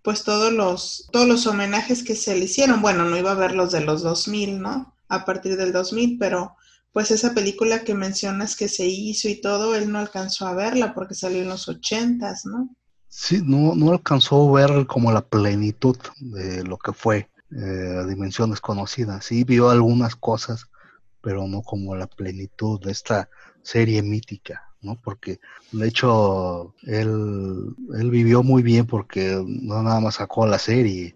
pues todos los, todos los homenajes que se le hicieron. Bueno, no iba a ver los de los 2000, ¿no? A partir del 2000, pero pues esa película que mencionas que se hizo y todo, él no alcanzó a verla porque salió en los 80, ¿no? Sí, no, no alcanzó a ver como la plenitud de lo que fue eh, Dimensión Desconocida. Sí vio algunas cosas, pero no como la plenitud de esta serie mítica. ¿No? Porque de hecho él, él vivió muy bien porque no nada más sacó la serie,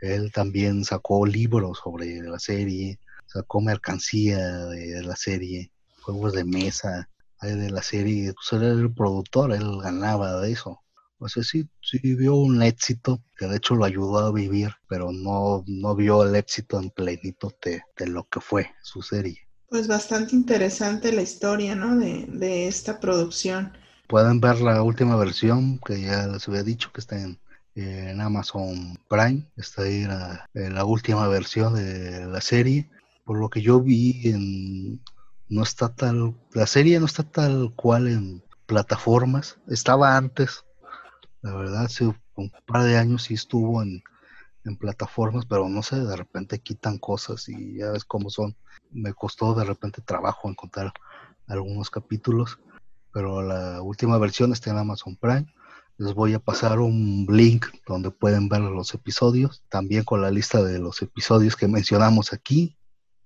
él también sacó libros sobre la serie, sacó mercancía de la serie, juegos de mesa de la serie, pues él era el productor, él ganaba de eso. O sea, sí, sí vio un éxito que de hecho lo ayudó a vivir, pero no, no vio el éxito en plenitud de, de lo que fue su serie. Pues bastante interesante la historia, ¿no? De, esta producción. Pueden ver la última versión que ya les había dicho que está en, Amazon Prime. Está ahí la, última versión de la serie. Por lo que yo vi, en, no está tal, la serie no está tal cual en plataformas. Estaba antes, la verdad, hace un par de años sí estuvo en, en plataformas, pero no sé, de repente quitan cosas y ya ves cómo son me costó de repente trabajo encontrar algunos capítulos, pero la última versión está en Amazon Prime. Les voy a pasar un link donde pueden ver los episodios, también con la lista de los episodios que mencionamos aquí.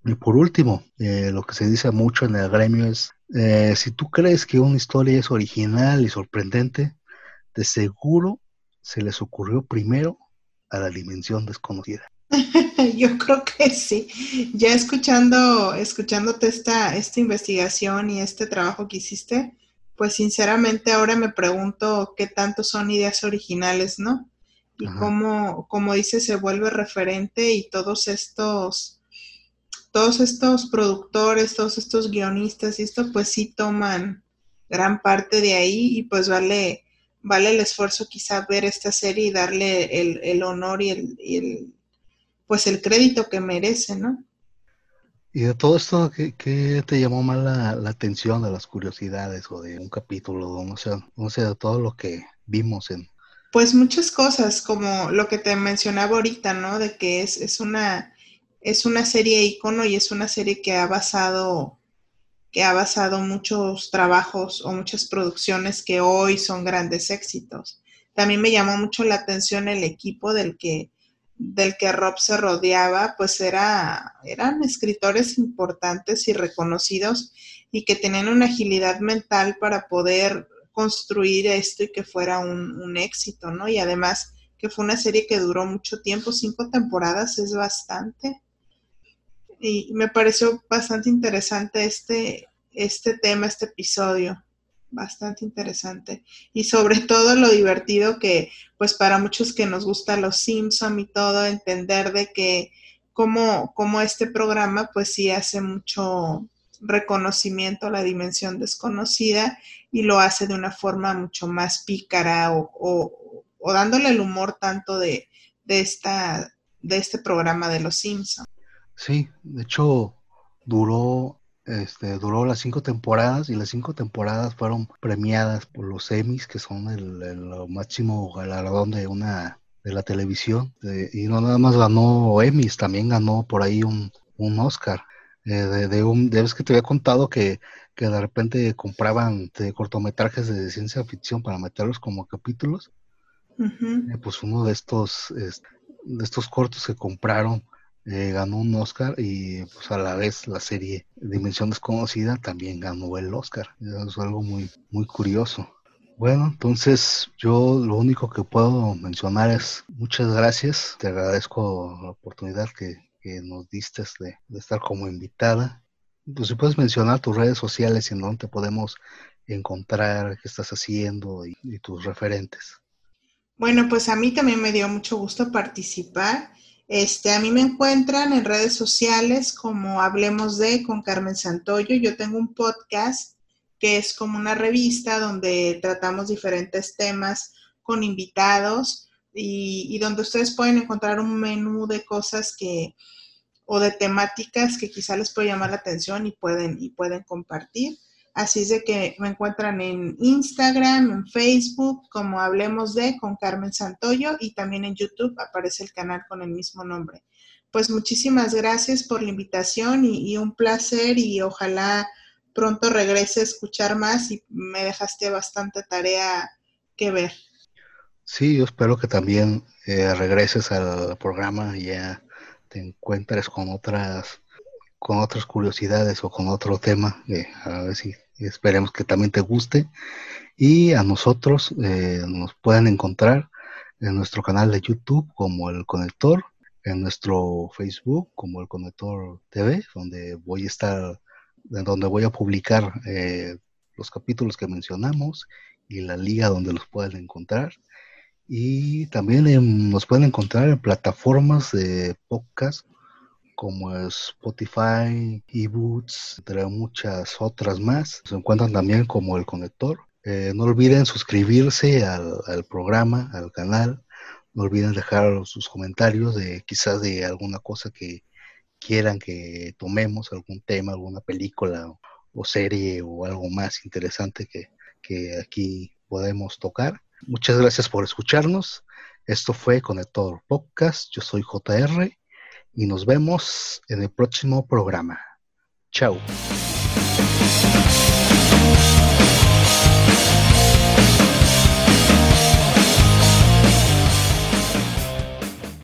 Y por último, eh, lo que se dice mucho en el gremio es, eh, si tú crees que una historia es original y sorprendente, de seguro se les ocurrió primero a la dimensión desconocida. Yo creo que sí. Ya escuchando, escuchándote esta, esta investigación y este trabajo que hiciste, pues sinceramente ahora me pregunto qué tanto son ideas originales, ¿no? Y cómo, como dice, se vuelve referente y todos estos, todos estos productores, todos estos guionistas y esto, pues sí toman gran parte de ahí y pues vale, vale el esfuerzo quizá ver esta serie y darle el, honor y el pues el crédito que merece, ¿no? Y de todo esto, ¿qué, te llamó más la, atención de las curiosidades o de un capítulo, no sé, no sé, de todo lo que vimos en... Pues muchas cosas, como lo que te mencionaba ahorita, ¿no? De que es, una, es una serie icono y es una serie que ha basado, que ha basado muchos trabajos o muchas producciones que hoy son grandes éxitos. También me llamó mucho la atención el equipo del que, del que Rob se rodeaba, pues era, eran escritores importantes y reconocidos y que tenían una agilidad mental para poder construir esto y que fuera un, un éxito, ¿no? Y además que fue una serie que duró mucho tiempo, cinco temporadas es bastante y me pareció bastante interesante este, este tema, este episodio, bastante interesante. Y sobre todo lo divertido que, pues para muchos que nos gusta los Simpson y todo, entender de que como, como este programa, pues sí hace mucho reconocimiento a la dimensión desconocida y lo hace de una forma mucho más pícara o, o, dándole el humor tanto de, de, esta, de este programa de los Simpsons. Sí, de hecho duró, este, duró las cinco temporadas y las cinco temporadas fueron premiadas por los Emmys, que son el, máximo galardón de una de la televisión. y no nada más ganó Emmys, también ganó por ahí un, un Oscar. Eh, de, de, un, de vez que te había contado que, que de repente compraban cortometrajes de ciencia ficción para meterlos como capítulos. Eh, pues uno de estos, de estos cortos que compraron eh, ganó un Oscar y pues a la vez la serie Dimensión Desconocida también ganó el Oscar. Es algo muy, muy curioso. Bueno, entonces yo lo único que puedo mencionar es muchas gracias. Te agradezco la oportunidad que, nos diste de, estar como invitada. Pues si puedes mencionar tus redes sociales y en dónde te podemos encontrar, qué estás haciendo y tus referentes. Bueno, pues a mí también me dio mucho gusto participar este, a mí me encuentran en redes sociales como Hablemos de con Carmen Santoyo. Yo tengo un podcast que es como una revista donde tratamos diferentes temas con invitados y, donde ustedes pueden encontrar un menú de cosas que o de temáticas que quizá les puede llamar la atención y pueden, y pueden compartir. Así es de que me encuentran en Instagram, en Facebook, como Hablemos de con Carmen Santoyo y también en YouTube aparece el canal con el mismo nombre. Pues muchísimas gracias por la invitación y, un placer y ojalá pronto regrese a escuchar más y me dejaste bastante tarea que ver. Sí, yo espero que también eh, regreses al programa y ya te encuentres con otras con otras curiosidades o con otro tema, eh, a ver si Esperemos que también te guste. Y a nosotros eh, nos pueden encontrar en nuestro canal de YouTube como El Conector, en nuestro Facebook como El Conector TV, donde voy a estar, donde voy a publicar eh, los capítulos que mencionamos y la liga donde los pueden encontrar. Y también nos pueden encontrar en plataformas de podcast como Spotify, eBooks, entre muchas otras más. Se encuentran también como el conector. Eh, no olviden suscribirse al, programa, al canal. No olviden dejar sus comentarios de quizás de alguna cosa que quieran que tomemos, algún tema, alguna película o, serie o algo más interesante que, que aquí podemos tocar. Muchas gracias por escucharnos. Esto fue Conector Podcast. Yo soy JR y nos vemos en el próximo programa. Chao.